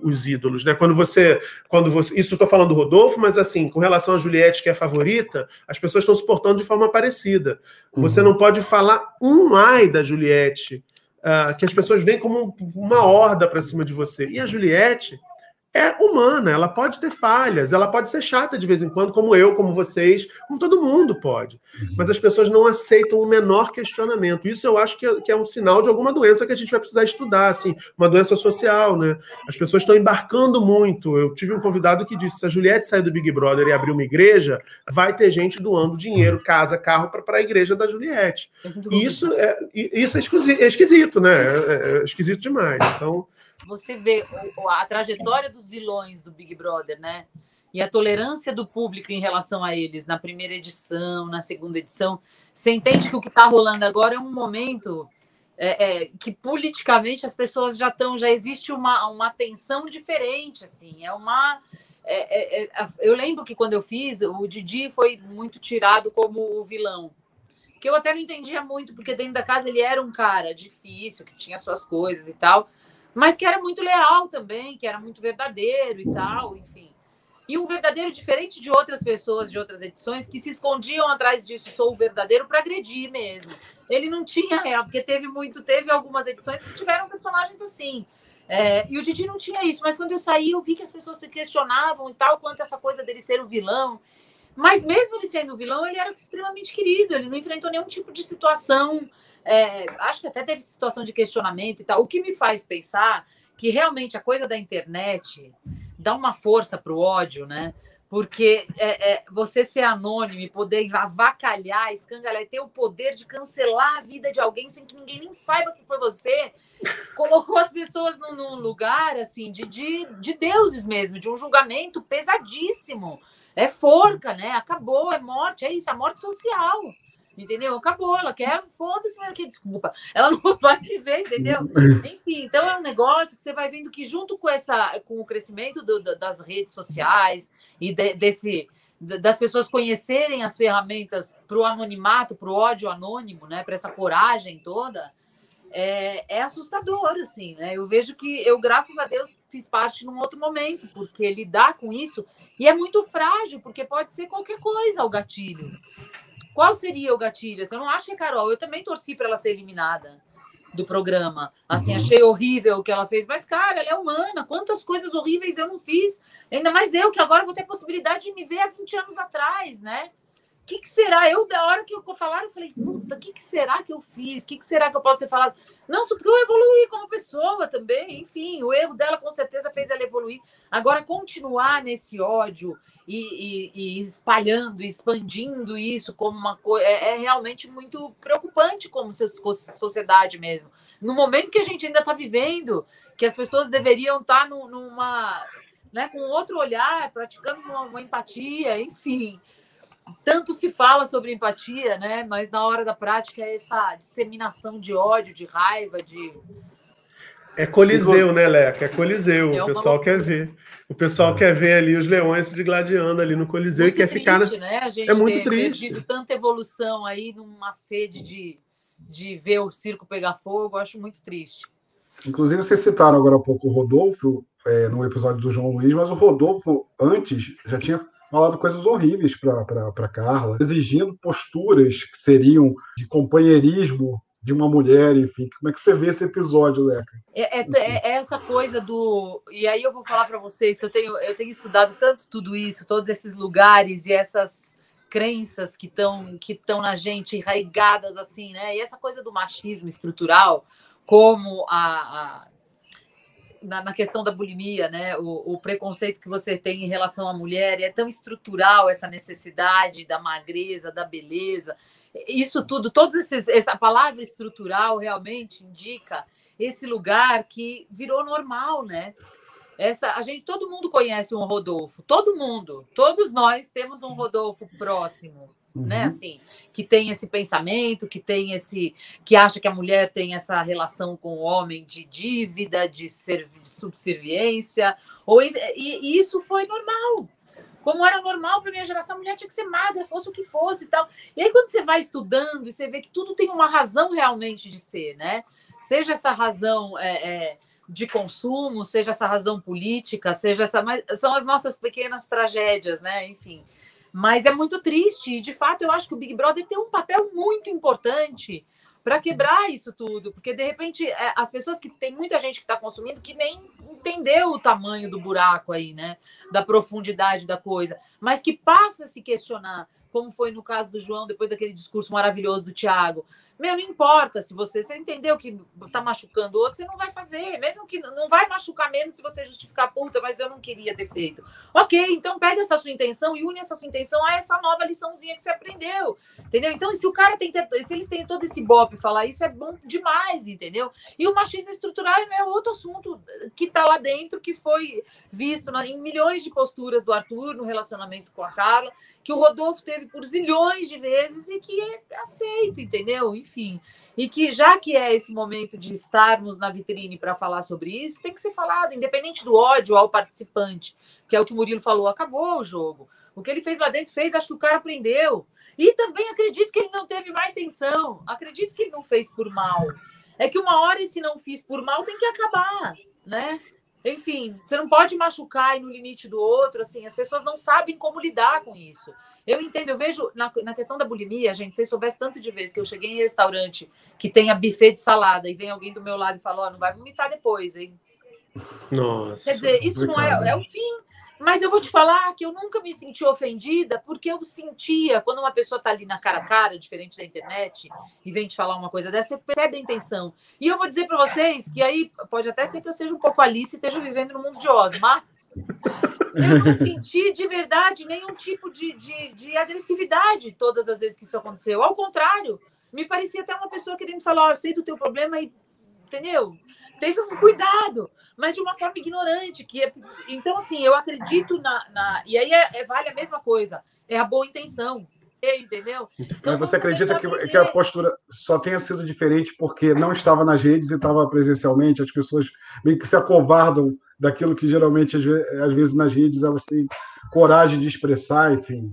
os ídolos, né? Quando você, quando você, isso estou falando do Rodolfo, mas assim, com relação a Juliette que é a favorita, as pessoas estão se portando de forma parecida. Você uhum. não pode falar um ai da Juliette, uh, que as pessoas veem como uma horda para cima de você. E a Juliette, é humana, ela pode ter falhas, ela pode ser chata de vez em quando, como eu, como vocês, como todo mundo pode. Uhum. Mas as pessoas não aceitam o menor questionamento. Isso eu acho que é, que é, um sinal de alguma doença que a gente vai precisar estudar, assim, uma doença social, né? As pessoas estão embarcando muito. Eu tive um convidado que disse: se a Juliette sair do Big Brother e abrir uma igreja, vai ter gente doando dinheiro, casa, carro para a igreja da Juliette. E isso é, isso é esquisito, é esquisito né? É, é esquisito demais. Então você vê a trajetória dos vilões do Big Brother, né? E a tolerância do público em relação a eles na primeira edição, na segunda edição. Você entende que o que está rolando agora é um momento é, é, que politicamente as pessoas já estão, já existe uma, uma tensão diferente, assim, é uma. É, é, é eu lembro que quando eu fiz, o Didi foi muito tirado como o vilão. Que eu até não entendia muito, porque dentro da casa ele era um cara difícil, que tinha suas coisas e tal mas que era muito leal também, que era muito verdadeiro e tal, enfim. E um verdadeiro diferente de outras pessoas de outras edições que se escondiam atrás disso, sou o verdadeiro, para agredir mesmo. Ele não tinha real, porque teve muito, teve algumas edições que tiveram personagens assim. É, e o Didi não tinha isso, mas quando eu saí, eu vi que as pessoas questionavam e tal, quanto essa coisa dele ser o vilão. Mas mesmo ele sendo o vilão, ele era extremamente querido, ele não enfrentou nenhum tipo de situação é, acho que até teve situação de questionamento e tal. O que me faz pensar que realmente a coisa da internet dá uma força para o ódio, né? Porque é, é, você ser anônimo e poder avacalhar, escangalhar, ter o poder de cancelar a vida de alguém sem que ninguém nem saiba que foi você, colocou as pessoas num, num lugar assim de, de, de deuses mesmo, de um julgamento pesadíssimo. É forca, né? Acabou, é morte, é isso, é morte social. Entendeu? Acabou, ela quer, foda-se, que desculpa. Ela não vai viver, entendeu? Enfim, então é um negócio que você vai vendo que junto com essa com o crescimento do, das redes sociais e de, desse das pessoas conhecerem as ferramentas para o anonimato, para o ódio anônimo, né, para essa coragem toda, é, é, assustador, assim, né? Eu vejo que eu, graças a Deus, fiz parte num outro momento, porque lidar com isso e é muito frágil, porque pode ser qualquer coisa o gatilho. Qual seria o gatilho? Eu não acho que a Carol, eu também torci para ela ser eliminada do programa. Assim, uhum. achei horrível o que ela fez, mas, cara, ela é humana. Quantas coisas horríveis eu não fiz? Ainda mais eu, que agora vou ter a possibilidade de me ver há 20 anos atrás, né? Que, que será? Eu, da hora que eu falaram, eu falei, puta, o que, que será que eu fiz? O que, que será que eu posso ter falado? Não, porque eu evoluí como pessoa também, enfim, o erro dela com certeza fez ela evoluir. Agora, continuar nesse ódio e, e, e espalhando, expandindo isso como uma coisa, é, é, realmente muito preocupante como sociedade mesmo. No momento que a gente ainda está vivendo, que as pessoas deveriam estar tá numa. Né, com outro olhar, praticando uma, uma empatia, enfim tanto se fala sobre empatia, né? Mas na hora da prática é essa disseminação de ódio, de raiva, de. É Coliseu, né, Leca? É Coliseu. É o pessoal quer ver. O pessoal quer ver ali os leões se gladiando ali no Coliseu muito e quer triste, ficar. Na... Né? A gente é muito triste. Perdido tanta evolução aí numa sede de, de ver o circo pegar fogo, eu acho muito triste. Inclusive, vocês citaram agora há pouco o Rodolfo, é, no episódio do João Luiz, mas o Rodolfo, antes, já tinha falado coisas horríveis para Carla, exigindo posturas que seriam de companheirismo de uma mulher, enfim. Como é que você vê esse episódio, Leca? É, é, é essa coisa do. E aí eu vou falar para vocês que eu tenho, eu tenho estudado tanto tudo isso, todos esses lugares e essas crenças que estão que estão na gente enraigadas assim, né? E essa coisa do machismo estrutural, como a, a na, na, questão da bulimia, né? O, o, preconceito que você tem em relação à mulher é tão estrutural essa necessidade da magreza, da beleza. Isso tudo, todos esses, essa palavra estrutural realmente indica esse lugar que virou normal, né? Essa, a gente, todo mundo conhece um Rodolfo, todo mundo, todos nós temos um Rodolfo próximo, né, uhum. né? Assim, que tem esse pensamento, que tem esse, que acha que a mulher tem essa relação com o homem de dívida, de, servi, de subserviência, ou e, e, isso foi normal. Como era normal para minha geração, a mulher tinha que ser magra, fosse o que fosse e tal. E aí, quando você vai estudando e você vê que tudo tem uma razão realmente de ser, né? Seja essa razão é, é, de consumo, seja essa razão política, seja essa. Mas são as nossas pequenas tragédias, né? Enfim. Mas é muito triste, e de fato eu acho que o Big Brother tem um papel muito importante para quebrar isso tudo, porque de repente é, as pessoas que tem muita gente que está consumindo que nem entendeu o tamanho do buraco aí, né? Da profundidade da coisa, mas que passa a se questionar, como foi no caso do João, depois daquele discurso maravilhoso do Tiago. Meu, não importa se você, você entendeu que tá machucando o outro, você não vai fazer. Mesmo que não vai machucar menos se você justificar, puta, mas eu não queria ter feito. Ok, então pega essa sua intenção e une essa sua intenção a essa nova liçãozinha que você aprendeu. Entendeu? Então, se o cara tem, se eles têm todo esse bope falar isso, é bom demais, entendeu? E o machismo estrutural é outro assunto que tá lá dentro, que foi visto na, em milhões de posturas do Arthur no relacionamento com a Carla, que o Rodolfo teve por zilhões de vezes e que é aceito, entendeu? enfim. E que já que é esse momento de estarmos na vitrine para falar sobre isso, tem que ser falado, independente do ódio ao participante, que é o que o Murilo falou, acabou o jogo. O que ele fez lá dentro fez, acho que o cara aprendeu. E também acredito que ele não teve má intenção. Acredito que ele não fez por mal. É que uma hora esse não fiz por mal tem que acabar, né? Enfim, você não pode machucar e no limite do outro, assim, as pessoas não sabem como lidar com isso. Eu entendo, eu vejo na, na questão da bulimia, gente, vocês soubessem tanto de vezes que eu cheguei em restaurante que tem a buffet de salada e vem alguém do meu lado e fala, ó, oh, não vai vomitar depois, hein? Nossa. Quer dizer, isso não é, é o fim. Mas eu vou te falar que eu nunca me senti ofendida, porque eu sentia, quando uma pessoa está ali na cara a cara, diferente da internet, e vem te falar uma coisa dessa, você percebe a intenção. E eu vou dizer para vocês que aí pode até ser que eu seja um pouco Alice e esteja vivendo no mundo de Oz, mas eu não senti de verdade nenhum tipo de, de, de agressividade todas as vezes que isso aconteceu. Ao contrário, me parecia até uma pessoa querendo falar: oh, eu sei do teu problema e. Entendeu? Tenha cuidado mas de uma forma ignorante. que é... Então, assim, eu acredito na. na... E aí é, é, vale a mesma coisa, é a boa intenção. Entendeu? Então, mas você acredita que, a que a postura só tenha sido diferente porque não estava nas redes e estava presencialmente? As pessoas meio que se acovardam daquilo que geralmente, às vezes, nas redes, elas têm coragem de expressar, enfim.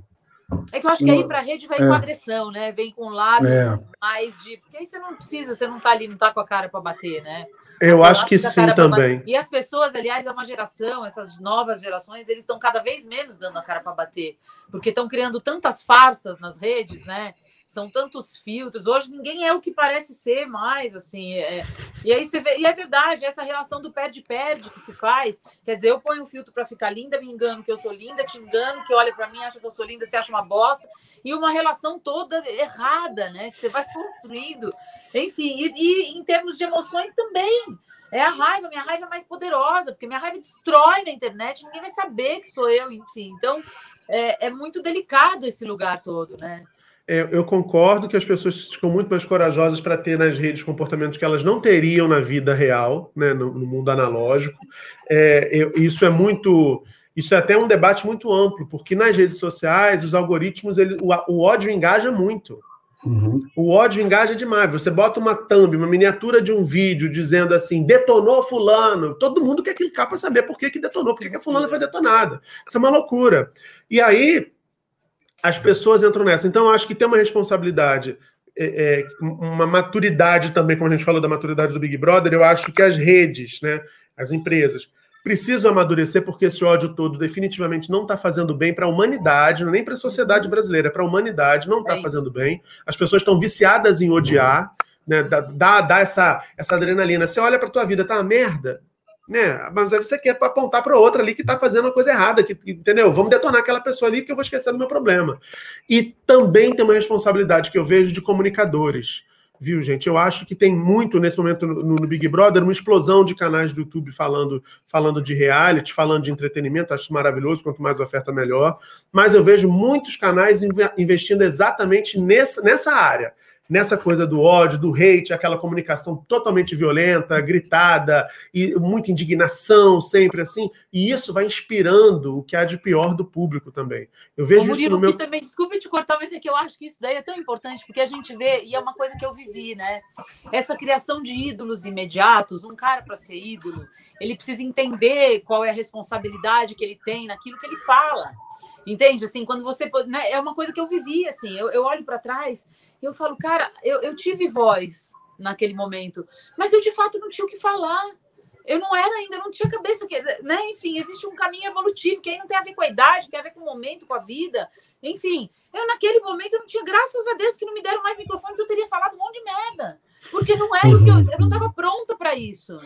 É que eu acho que aí para a rede vem é. com agressão, né? Vem com um lado é. mais de. Porque aí você não precisa, você não está ali, não está com a cara para bater, né? Eu acho que sim também. E as pessoas, aliás, é uma geração, essas novas gerações, eles estão cada vez menos dando a cara para bater, porque estão criando tantas farsas nas redes, né? São tantos filtros. Hoje ninguém é o que parece ser mais, assim. É... E aí você vê, e é verdade, essa relação do perde-perde que se faz. Quer dizer, eu ponho um filtro para ficar linda, me engano que eu sou linda, te engano que olha para mim, acha que eu sou linda, você acha uma bosta. E uma relação toda errada, né? Que você vai construindo. Enfim, e, e em termos de emoções também. É a raiva, minha raiva é mais poderosa, porque minha raiva destrói na internet, ninguém vai saber que sou eu, enfim. Então, é, é muito delicado esse lugar todo, né? É, eu concordo que as pessoas ficam muito mais corajosas para ter nas redes comportamentos que elas não teriam na vida real, né, no, no mundo analógico. É, eu, isso é muito. Isso é até um debate muito amplo, porque nas redes sociais, os algoritmos, ele, o, o ódio engaja muito. Uhum. O ódio engaja demais. Você bota uma thumb, uma miniatura de um vídeo dizendo assim, detonou fulano. Todo mundo quer clicar para saber por que, que detonou, por que, que a fulana foi detonada. Isso é uma loucura. E aí as pessoas entram nessa. Então, eu acho que tem uma responsabilidade, é, é, uma maturidade também, como a gente falou da maturidade do Big Brother, eu acho que as redes, né, as empresas, precisam amadurecer, porque esse ódio todo definitivamente não está fazendo bem para a humanidade, nem para a sociedade brasileira, para a humanidade, não está é fazendo bem. As pessoas estão viciadas em odiar, né? Dá, dá essa, essa adrenalina. Você olha para tua vida, tá uma merda. Né? Mas você quer apontar para outra ali que está fazendo uma coisa errada, que, entendeu? Vamos detonar aquela pessoa ali que eu vou esquecer do meu problema. E também tem uma responsabilidade que eu vejo de comunicadores viu, gente? Eu acho que tem muito nesse momento no, no, Big Brother, uma explosão de canais do YouTube falando, falando de reality, falando de entretenimento, acho maravilhoso, quanto mais oferta, melhor. Mas eu vejo muitos canais investindo exatamente nessa, nessa área nessa coisa do ódio, do hate, aquela comunicação totalmente violenta, gritada e muita indignação sempre assim, e isso vai inspirando o que há de pior do público também. Eu vejo Ô, Murilo, isso no meu também, desculpe te cortar, mas é que eu acho que isso daí é tão importante porque a gente vê e é uma coisa que eu vivi, né? Essa criação de ídolos imediatos, um cara para ser ídolo, ele precisa entender qual é a responsabilidade que ele tem naquilo que ele fala. Entende? Assim, quando você. Né, é uma coisa que eu vivi, assim. Eu, eu olho para trás e eu falo, cara, eu, eu tive voz naquele momento, mas eu de fato não tinha o que falar. Eu não era ainda, não tinha cabeça. Que, né? Enfim, existe um caminho evolutivo que aí não tem a ver com a idade, tem a ver com o momento, com a vida. Enfim, eu naquele momento eu não tinha, graças a Deus, que não me deram mais microfone, que eu teria falado um monte de merda. Porque não era o que eu, eu não estava pronta para isso.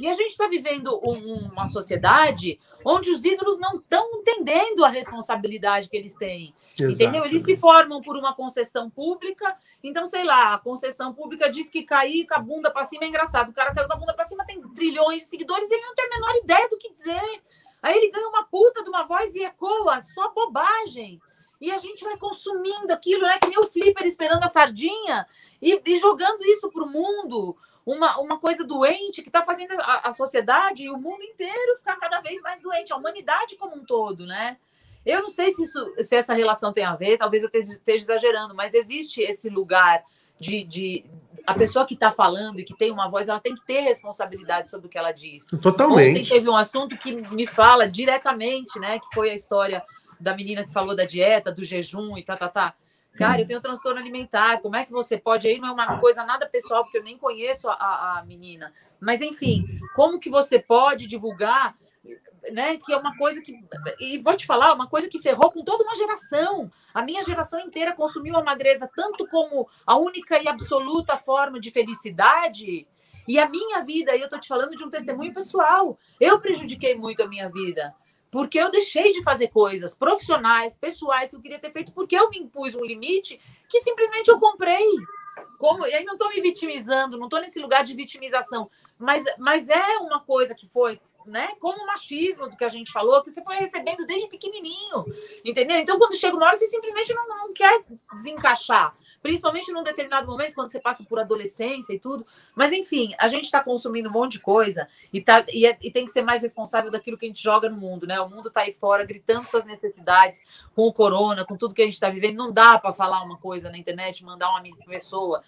E a gente está vivendo um, uma sociedade onde os ídolos não estão entendendo a responsabilidade que eles têm. Exato. Entendeu? Eles se formam por uma concessão pública. Então, sei lá, a concessão pública diz que cair com a bunda para cima é engraçado. O cara caiu com a bunda para cima, tem trilhões de seguidores e ele não tem a menor ideia do que dizer. Aí ele ganha uma puta de uma voz e ecoa, só bobagem. E a gente vai consumindo aquilo, né? Que nem o Flipper esperando a sardinha e, e jogando isso para o mundo. Uma, uma coisa doente que está fazendo a, a sociedade e o mundo inteiro ficar cada vez mais doente, a humanidade como um todo, né? Eu não sei se, isso, se essa relação tem a ver, talvez eu esteja exagerando, mas existe esse lugar de, de a pessoa que está falando e que tem uma voz, ela tem que ter responsabilidade sobre o que ela diz. Totalmente. Ontem teve um assunto que me fala diretamente, né? Que foi a história da menina que falou da dieta, do jejum e tá, tá, tá. Sim. Cara, eu tenho transtorno alimentar. Como é que você pode? Aí não é uma coisa nada pessoal, porque eu nem conheço a, a menina. Mas, enfim, como que você pode divulgar né, que é uma coisa que. E vou te falar, uma coisa que ferrou com toda uma geração. A minha geração inteira consumiu a magreza tanto como a única e absoluta forma de felicidade. E a minha vida, e eu estou te falando de um testemunho pessoal, eu prejudiquei muito a minha vida. Porque eu deixei de fazer coisas profissionais, pessoais que eu queria ter feito, porque eu me impus um limite que simplesmente eu comprei. Como, e aí não estou me vitimizando, não estou nesse lugar de vitimização, mas, mas é uma coisa que foi né? Como o machismo do que a gente falou, que você foi recebendo desde pequenininho, entendeu? Então, quando chega uma hora, você simplesmente não, não quer desencaixar, principalmente num determinado momento, quando você passa por adolescência e tudo. Mas, enfim, a gente está consumindo um monte de coisa e, tá, e, é, e, tem que ser mais responsável daquilo que a gente joga no mundo, né? O mundo está aí fora gritando suas necessidades com o corona, com tudo que a gente está vivendo. Não dá para falar uma coisa na internet, mandar uma pessoa.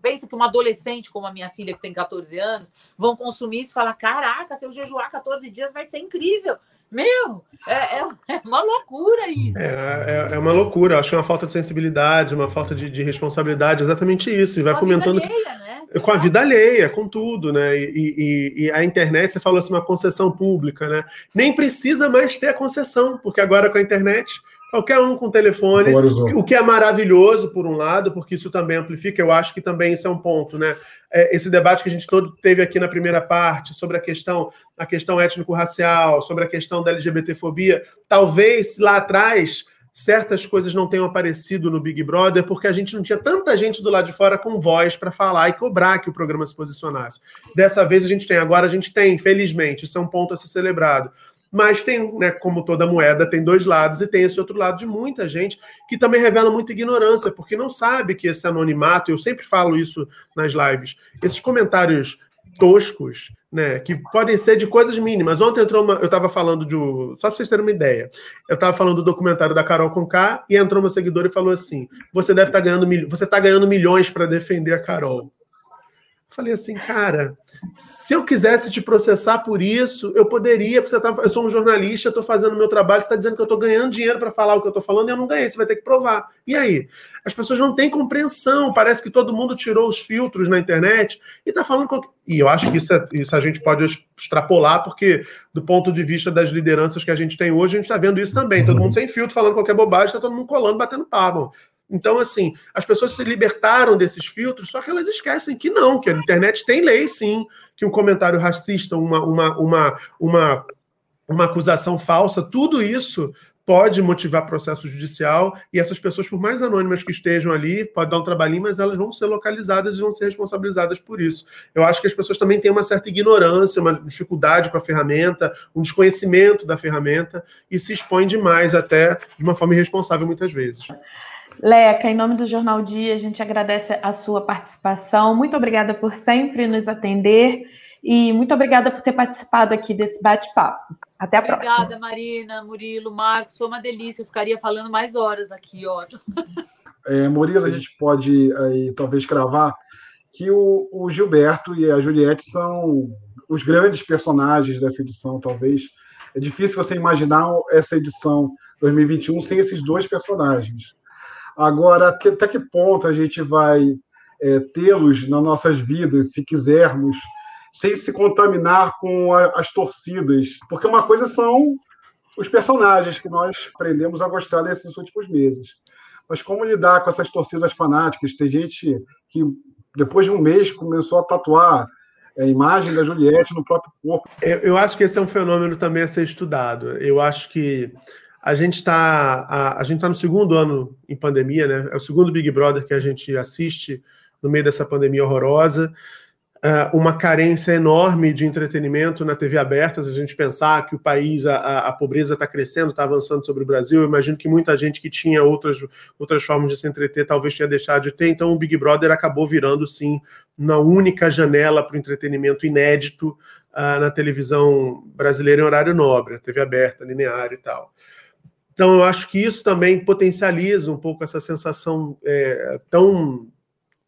Pensa que uma adolescente como a minha filha, que tem 14 anos, vão consumir isso e falar: caraca, se eu jejuar 14 dias vai ser incrível. Meu, é, é, é uma loucura isso. É, é, é, uma loucura. Acho que é uma falta de sensibilidade, uma falta de, de responsabilidade, exatamente isso. E vai com fomentando. Alheia, né? Com a vida alheia, com tudo, né? E, e, e, a internet, você falou assim, uma concessão pública, né? Nem precisa mais ter a concessão, porque agora com a internet Qualquer um com telefone, o que é maravilhoso, por um lado, porque isso também amplifica, eu acho que também isso é um ponto, né? É, esse debate que a gente todo teve aqui na primeira parte sobre a questão, a questão étnico-racial, sobre a questão da LGBTfobia, talvez lá atrás certas coisas não tenham aparecido no Big Brother porque a gente não tinha tanta gente do lado de fora com voz para falar e cobrar que o programa se posicionasse. Dessa vez a gente tem, agora a gente tem, felizmente, isso é um ponto a ser celebrado. Mas tem, né, como toda moeda, tem dois lados, e tem esse outro lado de muita gente que também revela muita ignorância, porque não sabe que esse anonimato, eu sempre falo isso nas lives, esses comentários toscos, né, que podem ser de coisas mínimas. Ontem entrou uma, eu estava falando de, só para vocês terem uma ideia, eu estava falando do documentário da Carol Conká e entrou uma seguidora e falou assim: você deve estar tá ganhando, você está ganhando milhões para defender a Carol. Falei assim, cara, se eu quisesse te processar por isso, eu poderia, porque você tá, eu sou um jornalista, estou fazendo o meu trabalho, você está dizendo que eu estou ganhando dinheiro para falar o que eu estou falando e eu não ganhei, você vai ter que provar. E aí? As pessoas não têm compreensão, parece que todo mundo tirou os filtros na internet e está falando. Qualquer... E eu acho que isso, é, isso a gente pode extrapolar, porque do ponto de vista das lideranças que a gente tem hoje, a gente está vendo isso também. Todo mundo sem filtro, falando qualquer bobagem, está todo mundo colando, batendo papo. Então, assim, as pessoas se libertaram desses filtros, só que elas esquecem que não, que a internet tem lei, sim, que um comentário racista, uma, uma, uma, uma, uma acusação falsa, tudo isso pode motivar processo judicial e essas pessoas, por mais anônimas que estejam ali, pode dar um trabalhinho, mas elas vão ser localizadas e vão ser responsabilizadas por isso. Eu acho que as pessoas também têm uma certa ignorância, uma dificuldade com a ferramenta, um desconhecimento da ferramenta e se expõem demais até de uma forma irresponsável muitas vezes. Leca, em nome do Jornal Dia, a gente agradece a sua participação. Muito obrigada por sempre nos atender e muito obrigada por ter participado aqui desse bate-papo. Até a obrigada, próxima. Obrigada, Marina, Murilo, Marcos. Foi uma delícia. Eu ficaria falando mais horas aqui, ó. É, Murilo, a gente pode aí, talvez cravar que o, o Gilberto e a Juliette são os grandes personagens dessa edição, talvez. É difícil você imaginar essa edição 2021 sem esses dois personagens. Agora, até que ponto a gente vai é, tê-los nas nossas vidas, se quisermos, sem se contaminar com a, as torcidas? Porque uma coisa são os personagens que nós aprendemos a gostar nesses últimos meses. Mas como lidar com essas torcidas fanáticas? Tem gente que, depois de um mês, começou a tatuar a imagem da Juliette no próprio corpo. Eu, eu acho que esse é um fenômeno também a ser estudado. Eu acho que a gente está a, a, gente tá no segundo ano em pandemia, né? É o segundo Big Brother que a gente assiste no meio dessa pandemia horrorosa. Uh, uma carência enorme de entretenimento na TV aberta. Se a gente pensar que o país, a, a pobreza está crescendo, está avançando sobre o Brasil, eu imagino que muita gente que tinha outras, outras formas de se entreter talvez tenha deixado de ter. Então, o Big Brother acabou virando, sim, na única janela para o entretenimento inédito uh, na televisão brasileira em horário nobre, TV aberta, linear e tal. Então, eu acho que isso também potencializa um pouco essa sensação é, tão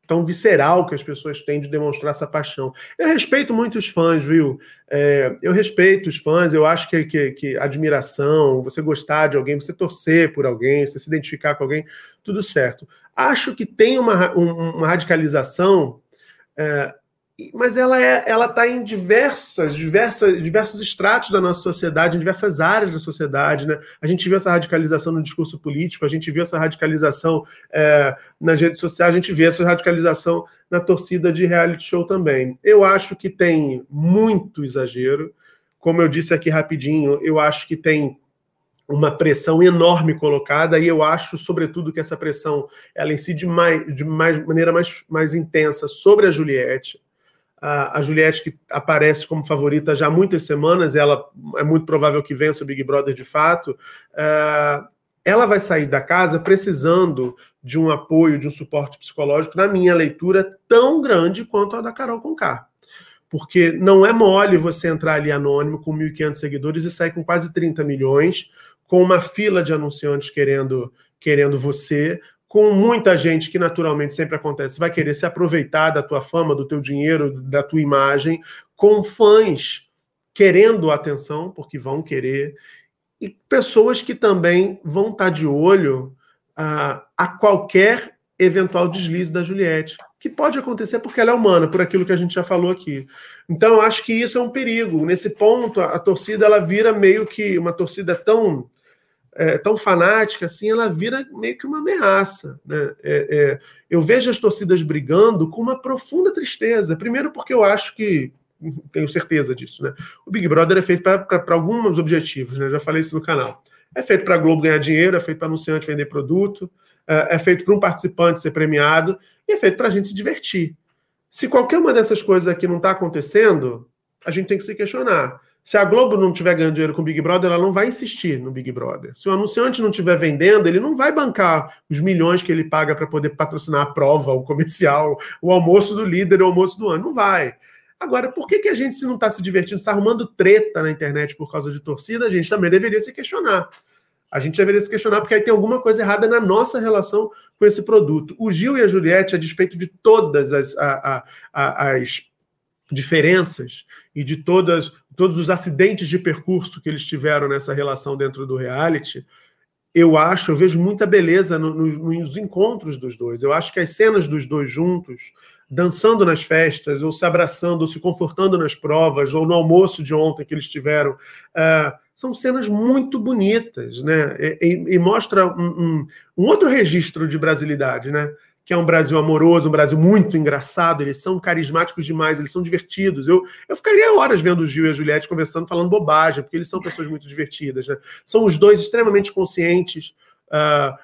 tão visceral que as pessoas têm de demonstrar essa paixão. Eu respeito muito os fãs, viu? É, eu respeito os fãs, eu acho que, que, que, admiração, você gostar de alguém, você torcer por alguém, você se identificar com alguém, tudo certo. Acho que tem uma, uma radicalização é, mas ela é, ela está em diversas, diversas, diversos estratos da nossa sociedade, em diversas áreas da sociedade, né? A gente viu essa radicalização no discurso político, a gente viu essa radicalização é, nas redes sociais, a gente vê essa radicalização na torcida de reality show também. Eu acho que tem muito exagero, como eu disse aqui rapidinho, eu acho que tem uma pressão enorme colocada e eu acho, sobretudo, que essa pressão ela incide mais, de mais, maneira mais, mais intensa sobre a Juliette a, a Juliette, que aparece como favorita já há muitas semanas, ela é muito provável que vença o Big Brother de fato. Uh, ela vai sair da casa precisando de um apoio, de um suporte psicológico, na minha leitura, tão grande quanto a da Carol Conká. Porque não é mole você entrar ali anônimo com 1.500 seguidores e sair com quase 30 milhões, com uma fila de anunciantes querendo, querendo você, com muita gente que naturalmente sempre acontece, vai querer se aproveitar da tua fama, do teu dinheiro, da tua imagem, com fãs querendo atenção, porque vão querer, e pessoas que também vão estar de olho uh, a qualquer eventual deslize da Juliette, que pode acontecer porque ela é humana, por aquilo que a gente já falou aqui. Então, acho que isso é um perigo. Nesse ponto, a, a torcida ela vira meio que uma torcida tão é, tão fanática assim, ela vira meio que uma ameaça. Né? É, é, eu vejo as torcidas brigando com uma profunda tristeza. Primeiro, porque eu acho que tenho certeza disso, né? O Big Brother é feito para alguns objetivos, né? Já falei isso no canal. É feito para a Globo ganhar dinheiro, é feito para anunciante vender produto, é, é feito para um participante ser premiado e é feito para a gente se divertir. Se qualquer uma dessas coisas aqui não está acontecendo, a gente tem que se questionar. Se a Globo não tiver ganhando dinheiro com o Big Brother, ela não vai insistir no Big Brother. Se o anunciante não estiver vendendo, ele não vai bancar os milhões que ele paga para poder patrocinar a prova, o comercial, o almoço do líder, o almoço do ano. Não vai. Agora, por que, que a gente, se não está se divertindo, está arrumando treta na internet por causa de torcida, a gente também deveria se questionar. A gente deveria se questionar, porque aí tem alguma coisa errada na nossa relação com esse produto. O Gil e a Juliette, a despeito de todas as, a, a, as diferenças e de todas, todos os acidentes de percurso que eles tiveram nessa relação dentro do reality, eu acho, eu vejo muita beleza no, no, nos encontros dos dois. Eu acho que as cenas dos dois juntos, dançando nas festas, ou se abraçando, ou se confortando nas provas, ou no almoço de ontem que eles tiveram, uh, são cenas muito bonitas, né? E, e, e mostra um, um, um, outro registro de brasilidade, né? Que é um Brasil amoroso, um Brasil muito engraçado, eles são carismáticos demais, eles são divertidos. Eu, eu ficaria horas vendo o Gil e a Juliette conversando, falando bobagem, porque eles são pessoas muito divertidas. Né? São os dois extremamente conscientes uh,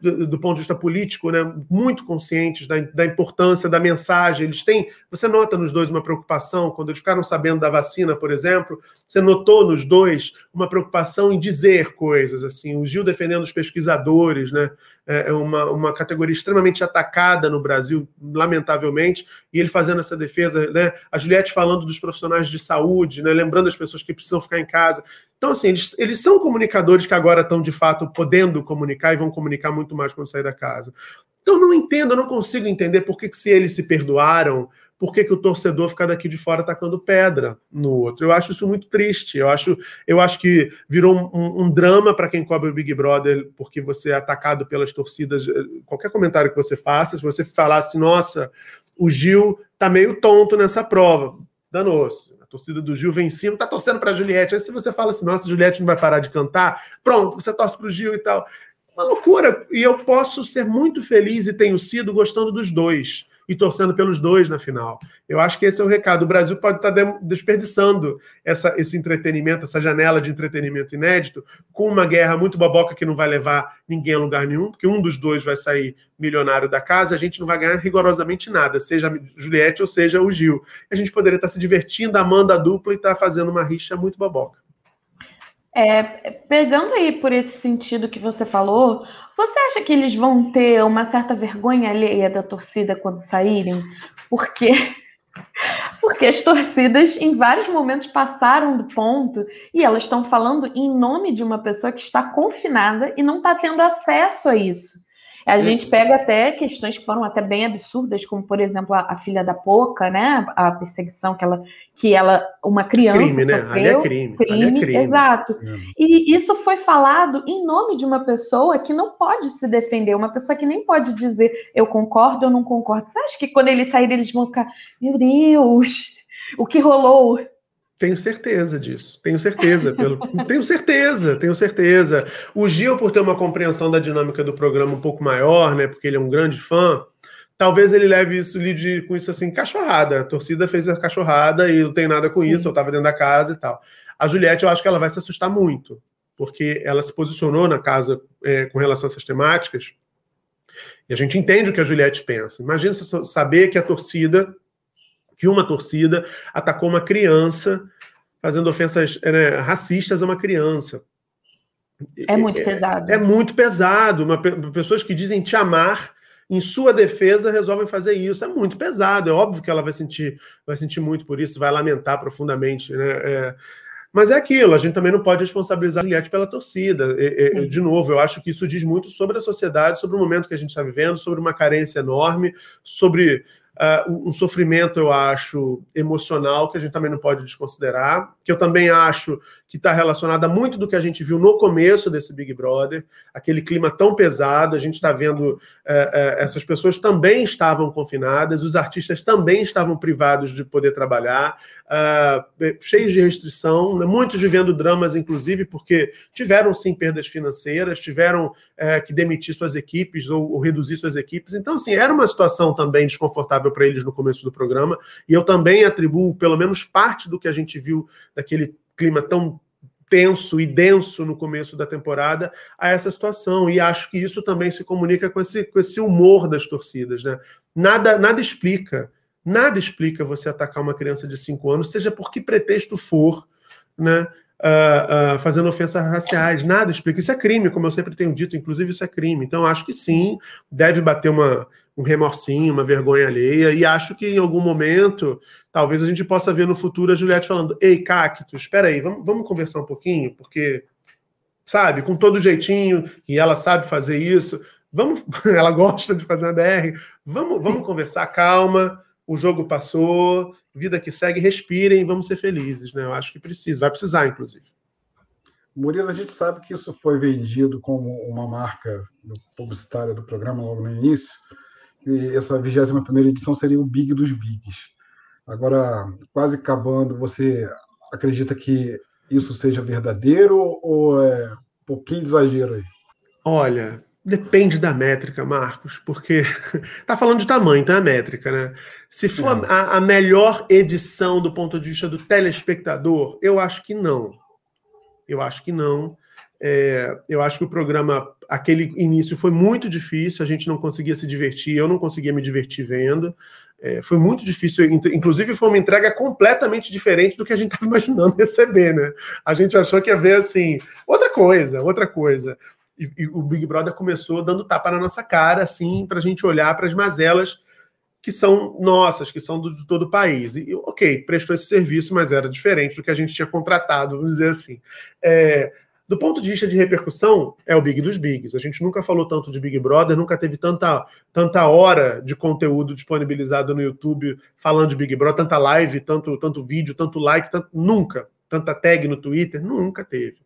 do ponto de vista político, né, muito conscientes da, da, importância da mensagem. Eles têm, você nota nos dois uma preocupação, quando eles ficaram sabendo da vacina, por exemplo, você notou nos dois uma preocupação em dizer coisas, assim, o Gil defendendo os pesquisadores, né, é, é uma, uma categoria extremamente atacada no Brasil, lamentavelmente, e ele fazendo essa defesa, né, a Juliette falando dos profissionais de saúde, né, lembrando as pessoas que precisam ficar em casa. Então, assim, eles, eles são comunicadores que agora estão, de fato, podendo comunicar e vão comunicar muito mais quando sair da casa. Então, não entendo, eu não consigo entender por que, que se eles se perdoaram, por que, que o torcedor fica daqui de fora tacando pedra no outro. Eu acho isso muito triste. Eu acho, eu acho que virou um, um drama para quem cobre o Big Brother, porque você é atacado pelas torcidas. Qualquer comentário que você faça, se você falasse, nossa, o Gil tá meio tonto nessa prova, danou-se torcida do Gil vem em cima, tá torcendo para Juliette. Aí se você fala assim, nossa, Juliette não vai parar de cantar, pronto, você torce para o Gil e tal. Uma loucura. E eu posso ser muito feliz e tenho sido gostando dos dois e torcendo pelos dois na final. Eu acho que esse é o recado. O Brasil pode estar desperdiçando essa, esse entretenimento, essa janela de entretenimento inédito, com uma guerra muito baboca que não vai levar ninguém a lugar nenhum, porque um dos dois vai sair milionário da casa, a gente não vai ganhar rigorosamente nada, seja Juliette ou seja o Gil. A gente poderia estar se divertindo, amando a dupla e estar fazendo uma rixa muito baboca. É, pegando aí por esse sentido que você falou, você acha que eles vão ter uma certa vergonha alheia da torcida quando saírem? Porque porque as torcidas em vários momentos passaram do ponto e elas estão falando em nome de uma pessoa que está confinada e não está tendo acesso a isso. A uhum. gente pega até questões que foram até bem absurdas, como por exemplo a, a filha da Poca, né? A perseguição que ela, que ela, uma criança crime, né? sofreu, Ali é crime. crime, Ali é crime. exato. É. E isso foi falado em nome de uma pessoa que não pode se defender, uma pessoa que nem pode dizer eu concordo ou não concordo. Você acha que quando eles saírem eles vão ficar, meu Deus, o que rolou? Tenho certeza disso, tenho certeza, pelo, tenho certeza, tenho certeza. O Gil, por ter uma compreensão da dinâmica do programa um pouco maior, né, porque ele é um grande fã, talvez ele leve isso, lide com isso assim, cachorrada. A torcida fez a cachorrada e não tem nada com isso, eu estava dentro da casa e tal. A Juliette, eu acho que ela vai se assustar muito, porque ela se posicionou na casa é, com relação a essas temáticas, e a gente entende o que a Juliette pensa. Imagina você saber que a torcida que uma torcida atacou uma criança fazendo ofensas né, racistas a uma criança. É muito é, pesado. É, muito pesado. Uma, pessoas que dizem te amar, em sua defesa, resolvem fazer isso. É muito pesado. É óbvio que ela vai sentir, vai sentir muito por isso, vai lamentar profundamente. Né? É, mas é aquilo, a gente também não pode responsabilizar a Juliette pela torcida. de novo, eu acho que isso diz muito sobre a sociedade, sobre o momento que a gente está vivendo, sobre uma carência enorme, sobre uh, um sofrimento, eu acho, emocional, que a gente também não pode desconsiderar, que eu também acho que está relacionado a muito do que a gente viu no começo desse Big Brother, aquele clima tão pesado, a gente está vendo uh, uh, essas pessoas também estavam confinadas, os artistas também estavam privados de poder trabalhar, uh, cheios de restrição, né? muitos vivendo dramas, inclusive, porque tiveram sim perdas financeiras, tiveram uh, que demitir suas equipes ou, ou, reduzir suas equipes. Então, assim, era uma situação também desconfortável para eles no começo do programa, e eu também atribuo pelo menos parte do que a gente viu daquele clima tão tenso e denso no começo da temporada a essa situação. E acho que isso também se comunica com esse, com esse humor das torcidas. Né? Nada, nada explica. Nada explica você atacar uma criança de 5 anos, seja por que pretexto for, né? Uh, uh, fazendo ofensas raciais. Nada explica. Isso é crime, como eu sempre tenho dito, inclusive isso é crime. Então, acho que sim, deve bater uma, um remorsinho, uma vergonha alheia, e acho que em algum momento, talvez a gente possa ver no futuro a Juliette falando: Ei, Cacto, espera aí, vamos, vamos conversar um pouquinho, porque, sabe, com todo jeitinho, e ela sabe fazer isso, vamos, ela gosta de fazer uma DR, vamos, vamos conversar, calma o jogo passou, vida que segue, respirem, vamos ser felizes, né? Eu acho que precisa, vai precisar, inclusive. Murilo, a gente sabe que isso foi vendido como uma marca publicitária do programa logo no início, e essa 21 primeira edição seria o Big dos Bigs. Agora, quase acabando, você acredita que isso seja verdadeiro ou é um pouquinho de exagero aí? Olha, Depende da métrica, Marcos, porque tá falando de tamanho, então é a métrica, né? Se for a, a, melhor edição do ponto de vista do telespectador, eu acho que não. Eu acho que não. É, eu acho que o programa, aquele início foi muito difícil, a gente não conseguia se divertir, eu não conseguia me divertir vendo. É, foi muito difícil, inclusive foi uma entrega completamente diferente do que a gente estava imaginando receber, né? A gente achou que ia ver assim, outra coisa, outra coisa. E, e, o Big Brother começou dando tapa na nossa cara, assim, para a gente olhar para as mazelas que são nossas, que são do, de todo o país. E, ok, prestou esse serviço, mas era diferente do que a gente tinha contratado, vamos dizer assim. É, do ponto de vista de repercussão, é o Big dos Bigs. A gente nunca falou tanto de Big Brother, nunca teve tanta, tanta hora de conteúdo disponibilizado no YouTube falando de Big Brother, tanta live, tanto, tanto vídeo, tanto like, tanto, nunca. Tanta tag no Twitter, nunca teve.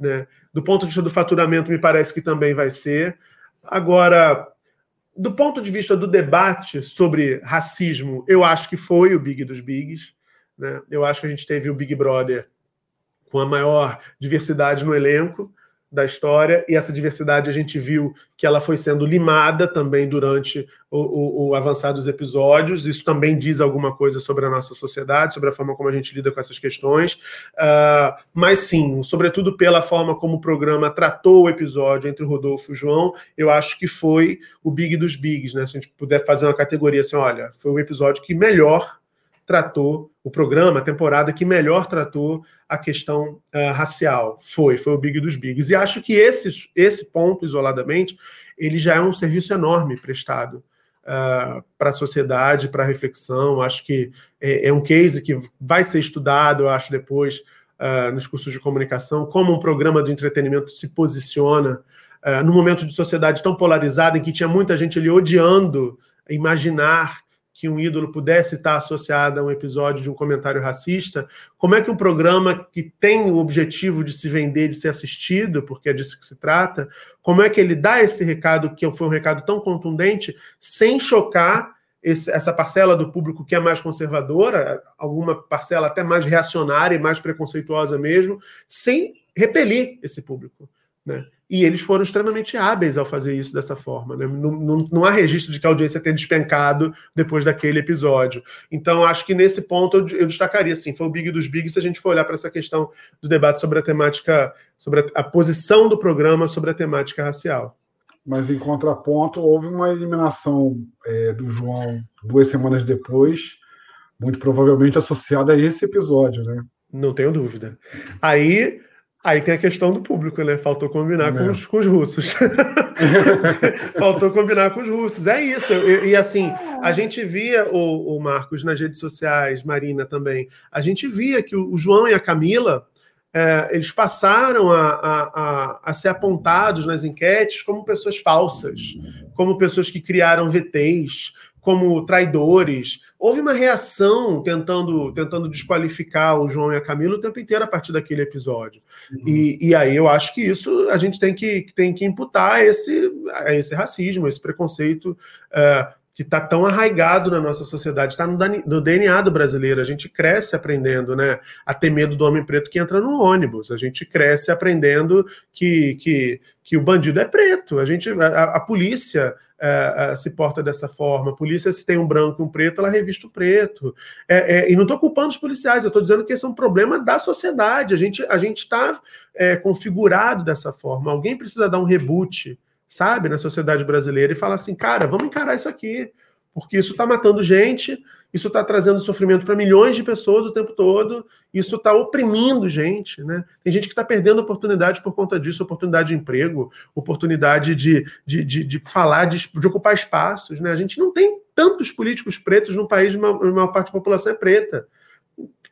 Né? Do ponto de vista do faturamento, me parece que também vai ser. Agora, do ponto de vista do debate sobre racismo, eu acho que foi o Big dos Bigs. Né? Eu acho que a gente teve o Big Brother com a maior diversidade no elenco da história, e essa diversidade a gente viu que ela foi sendo limada também durante o, o, o, avançar dos episódios. Isso também diz alguma coisa sobre a nossa sociedade, sobre a forma como a gente lida com essas questões. Uh, mas sim, sobretudo pela forma como o programa tratou o episódio entre o Rodolfo e o João, eu acho que foi o Big dos Bigs, né? Se a gente puder fazer uma categoria assim, olha, foi o episódio que melhor tratou o programa, a temporada que melhor tratou a questão uh, racial. Foi, foi o Big dos Bigs. E acho que esse, esse ponto, isoladamente, ele já é um serviço enorme prestado uh, para a sociedade, para a reflexão. Acho que é, é, um case que vai ser estudado, eu acho, depois uh, nos cursos de comunicação, como um programa de entretenimento se posiciona uh, num momento de sociedade tão polarizada, em que tinha muita gente ali odiando imaginar que um ídolo pudesse estar associado a um episódio de um comentário racista, como é que um programa que tem o objetivo de se vender, de ser assistido, porque é disso que se trata, como é que ele dá esse recado, que foi um recado tão contundente, sem chocar esse, essa parcela do público que é mais conservadora, alguma parcela até mais reacionária e mais preconceituosa mesmo, sem repelir esse público. Né? E eles foram extremamente hábeis ao fazer isso dessa forma. Né? Não, não, não, há registro de que a audiência tenha despencado depois daquele episódio. Então, acho que nesse ponto eu, eu destacaria, assim, foi o Big dos Bigs se a gente for olhar para essa questão do debate sobre a temática, sobre a, a posição do programa sobre a temática racial. Mas, em contraponto, houve uma eliminação é, do João duas semanas depois, muito provavelmente associada a esse episódio, né? Não tenho dúvida. Aí Aí tem a questão do público, né? Faltou combinar com os, com os, russos. Faltou combinar com os russos. É isso. E, e assim, a gente via o, o, Marcos nas redes sociais, Marina também. A gente via que o, o João e a Camila é, eles passaram a, a, a, a, ser apontados nas enquetes como pessoas falsas, como pessoas que criaram VTs, como traidores. Houve uma reação tentando, tentando desqualificar o João e a Camila o tempo inteiro a partir daquele episódio. Uhum. E, e aí eu acho que isso a gente tem que, tem que imputar esse, esse racismo, esse preconceito. Uh, que está tão arraigado na nossa sociedade, está no, DNA do brasileiro. A gente cresce aprendendo né, a ter medo do homem preto que entra no ônibus. A gente cresce aprendendo que, que, que o bandido é preto. A, gente, a, a polícia é, é, se porta dessa forma. A polícia, se tem um branco e um preto, ela revista o preto. É, é, e não estou culpando os policiais, eu estou dizendo que esse é um problema da sociedade. A gente a está é, configurado dessa forma. Alguém precisa dar um reboot sabe, na sociedade brasileira e falar assim, cara, vamos encarar isso aqui, porque isso está matando gente, isso está trazendo sofrimento para milhões de pessoas o tempo todo, isso está oprimindo gente, né? Tem gente que está perdendo oportunidade por conta disso, oportunidade de emprego, oportunidade de, de, de, de falar, de, de, ocupar espaços, né? A gente não tem tantos políticos pretos no país, uma parte da população é preta.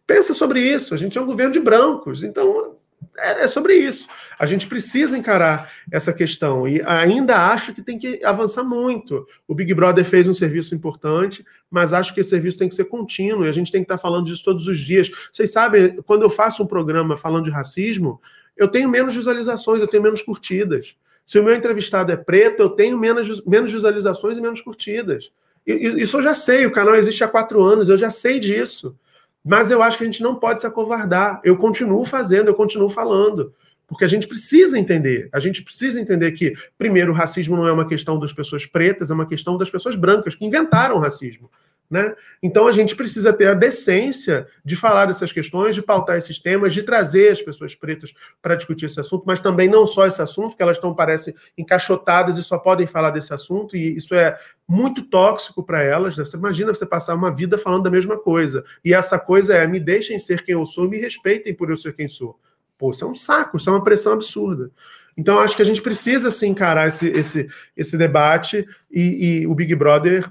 Pensa sobre isso, a gente é um governo de brancos, então é, é, sobre isso. A gente precisa encarar essa questão e ainda acho que tem que avançar muito. O Big Brother fez um serviço importante, mas acho que esse serviço tem que ser contínuo e a gente tem que estar falando disso todos os dias. Vocês sabem, quando eu faço um programa falando de racismo, eu tenho menos visualizações, eu tenho menos curtidas. Se o meu entrevistado é preto, eu tenho menos, menos visualizações e menos curtidas. Isso eu já sei, o canal existe há quatro anos, eu já sei disso. Mas eu acho que a gente não pode se acovardar. Eu continuo fazendo, eu continuo falando. Porque a gente precisa entender. A gente precisa entender que, primeiro, o racismo não é uma questão das pessoas pretas, é uma questão das pessoas brancas que inventaram o racismo. Né? Então a gente precisa ter a decência de falar dessas questões, de pautar esses temas, de trazer as pessoas pretas para discutir esse assunto, mas também não só esse assunto, que elas estão, parece, encaixotadas e só podem falar desse assunto, e isso é muito tóxico para elas. Né? Você imagina você passar uma vida falando da mesma coisa. E essa coisa é: me deixem ser quem eu sou, me respeitem por eu ser quem sou. Pô, isso é um saco, isso é uma pressão absurda. Então, acho que a gente precisa assim, encarar esse, esse, esse debate, e, e o Big Brother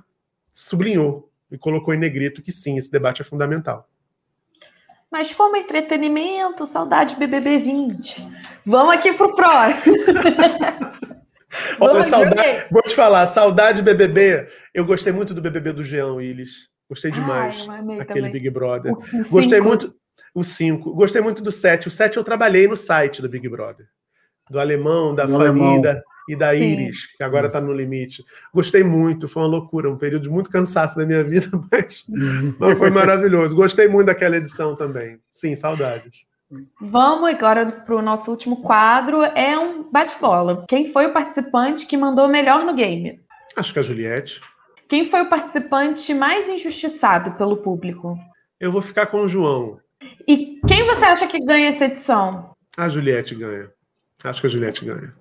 sublinhou e colocou em negrito que sim, esse debate é fundamental. Mas como entretenimento, saudade BBB 20. Vamos aqui para o próximo. Olha, saudade, vou te falar, saudade BBB. Eu gostei muito do BBB do Jean Willis. Gostei demais. Ai, aquele também. Big Brother. Gostei muito. O 5. Gostei muito do 7. O 7 eu trabalhei no site do Big Brother. Do alemão, da família e da Iris, que agora está no limite. Gostei muito, foi uma loucura, um período de muito cansaço da minha vida, mas, mas foi maravilhoso. Gostei muito daquela edição também. Sim, saudades. Vamos agora para o nosso último quadro. É um bate-bola. Quem foi o participante que mandou melhor no game? Acho que a Juliette. Quem foi o participante mais injustiçado pelo público? Eu vou ficar com o João. E quem você acha que ganha essa edição? A Juliette ganha. Acho que a Juliette ganha.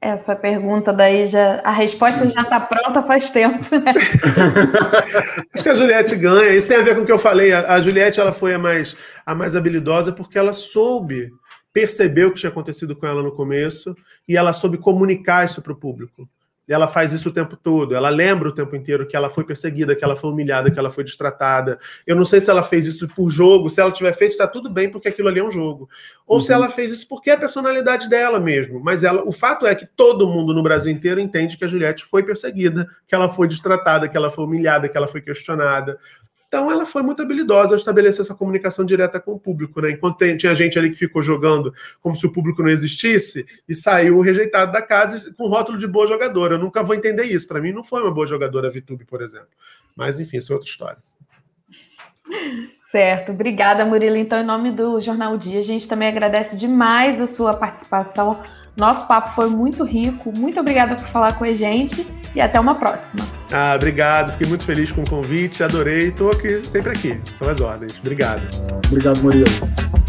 Essa pergunta daí já. A resposta já está pronta faz tempo, né? Acho que a Juliette ganha. Isso tem a ver com o que eu falei. A, a Juliette ela foi a mais, a mais habilidosa porque ela soube perceber o que tinha acontecido com ela no começo e ela soube comunicar isso para o público ela faz isso o tempo todo. Ela lembra o tempo inteiro que ela foi perseguida, que ela foi humilhada, que ela foi destratada. Eu não sei se ela fez isso por jogo. Se ela tiver feito, está tudo bem, porque aquilo ali é um jogo. Ou uhum. se ela fez isso porque é a personalidade dela mesmo. Mas ela, o fato é que todo mundo no Brasil inteiro entende que a Juliette foi perseguida, que ela foi destratada, que ela foi humilhada, que ela foi questionada. Então ela foi muito habilidosa ao estabelecer essa comunicação direta com o público, né? Enquanto tinha gente ali que ficou jogando como se o público não existisse e saiu rejeitado da casa com rótulo de boa jogadora. Eu nunca vou entender isso. Para mim não foi uma boa jogadora a Vitube, por exemplo. Mas enfim, isso é outra história. Certo, obrigada, Murilo. Então, em nome do Jornal Dia, a gente também agradece demais a sua participação. Nosso papo foi muito rico. Muito obrigada por falar com a gente e até uma próxima. Ah, obrigado. Fiquei muito feliz com o convite, adorei. Estou aqui, sempre aqui, pelas ordens. Obrigado. Obrigado, Murilo.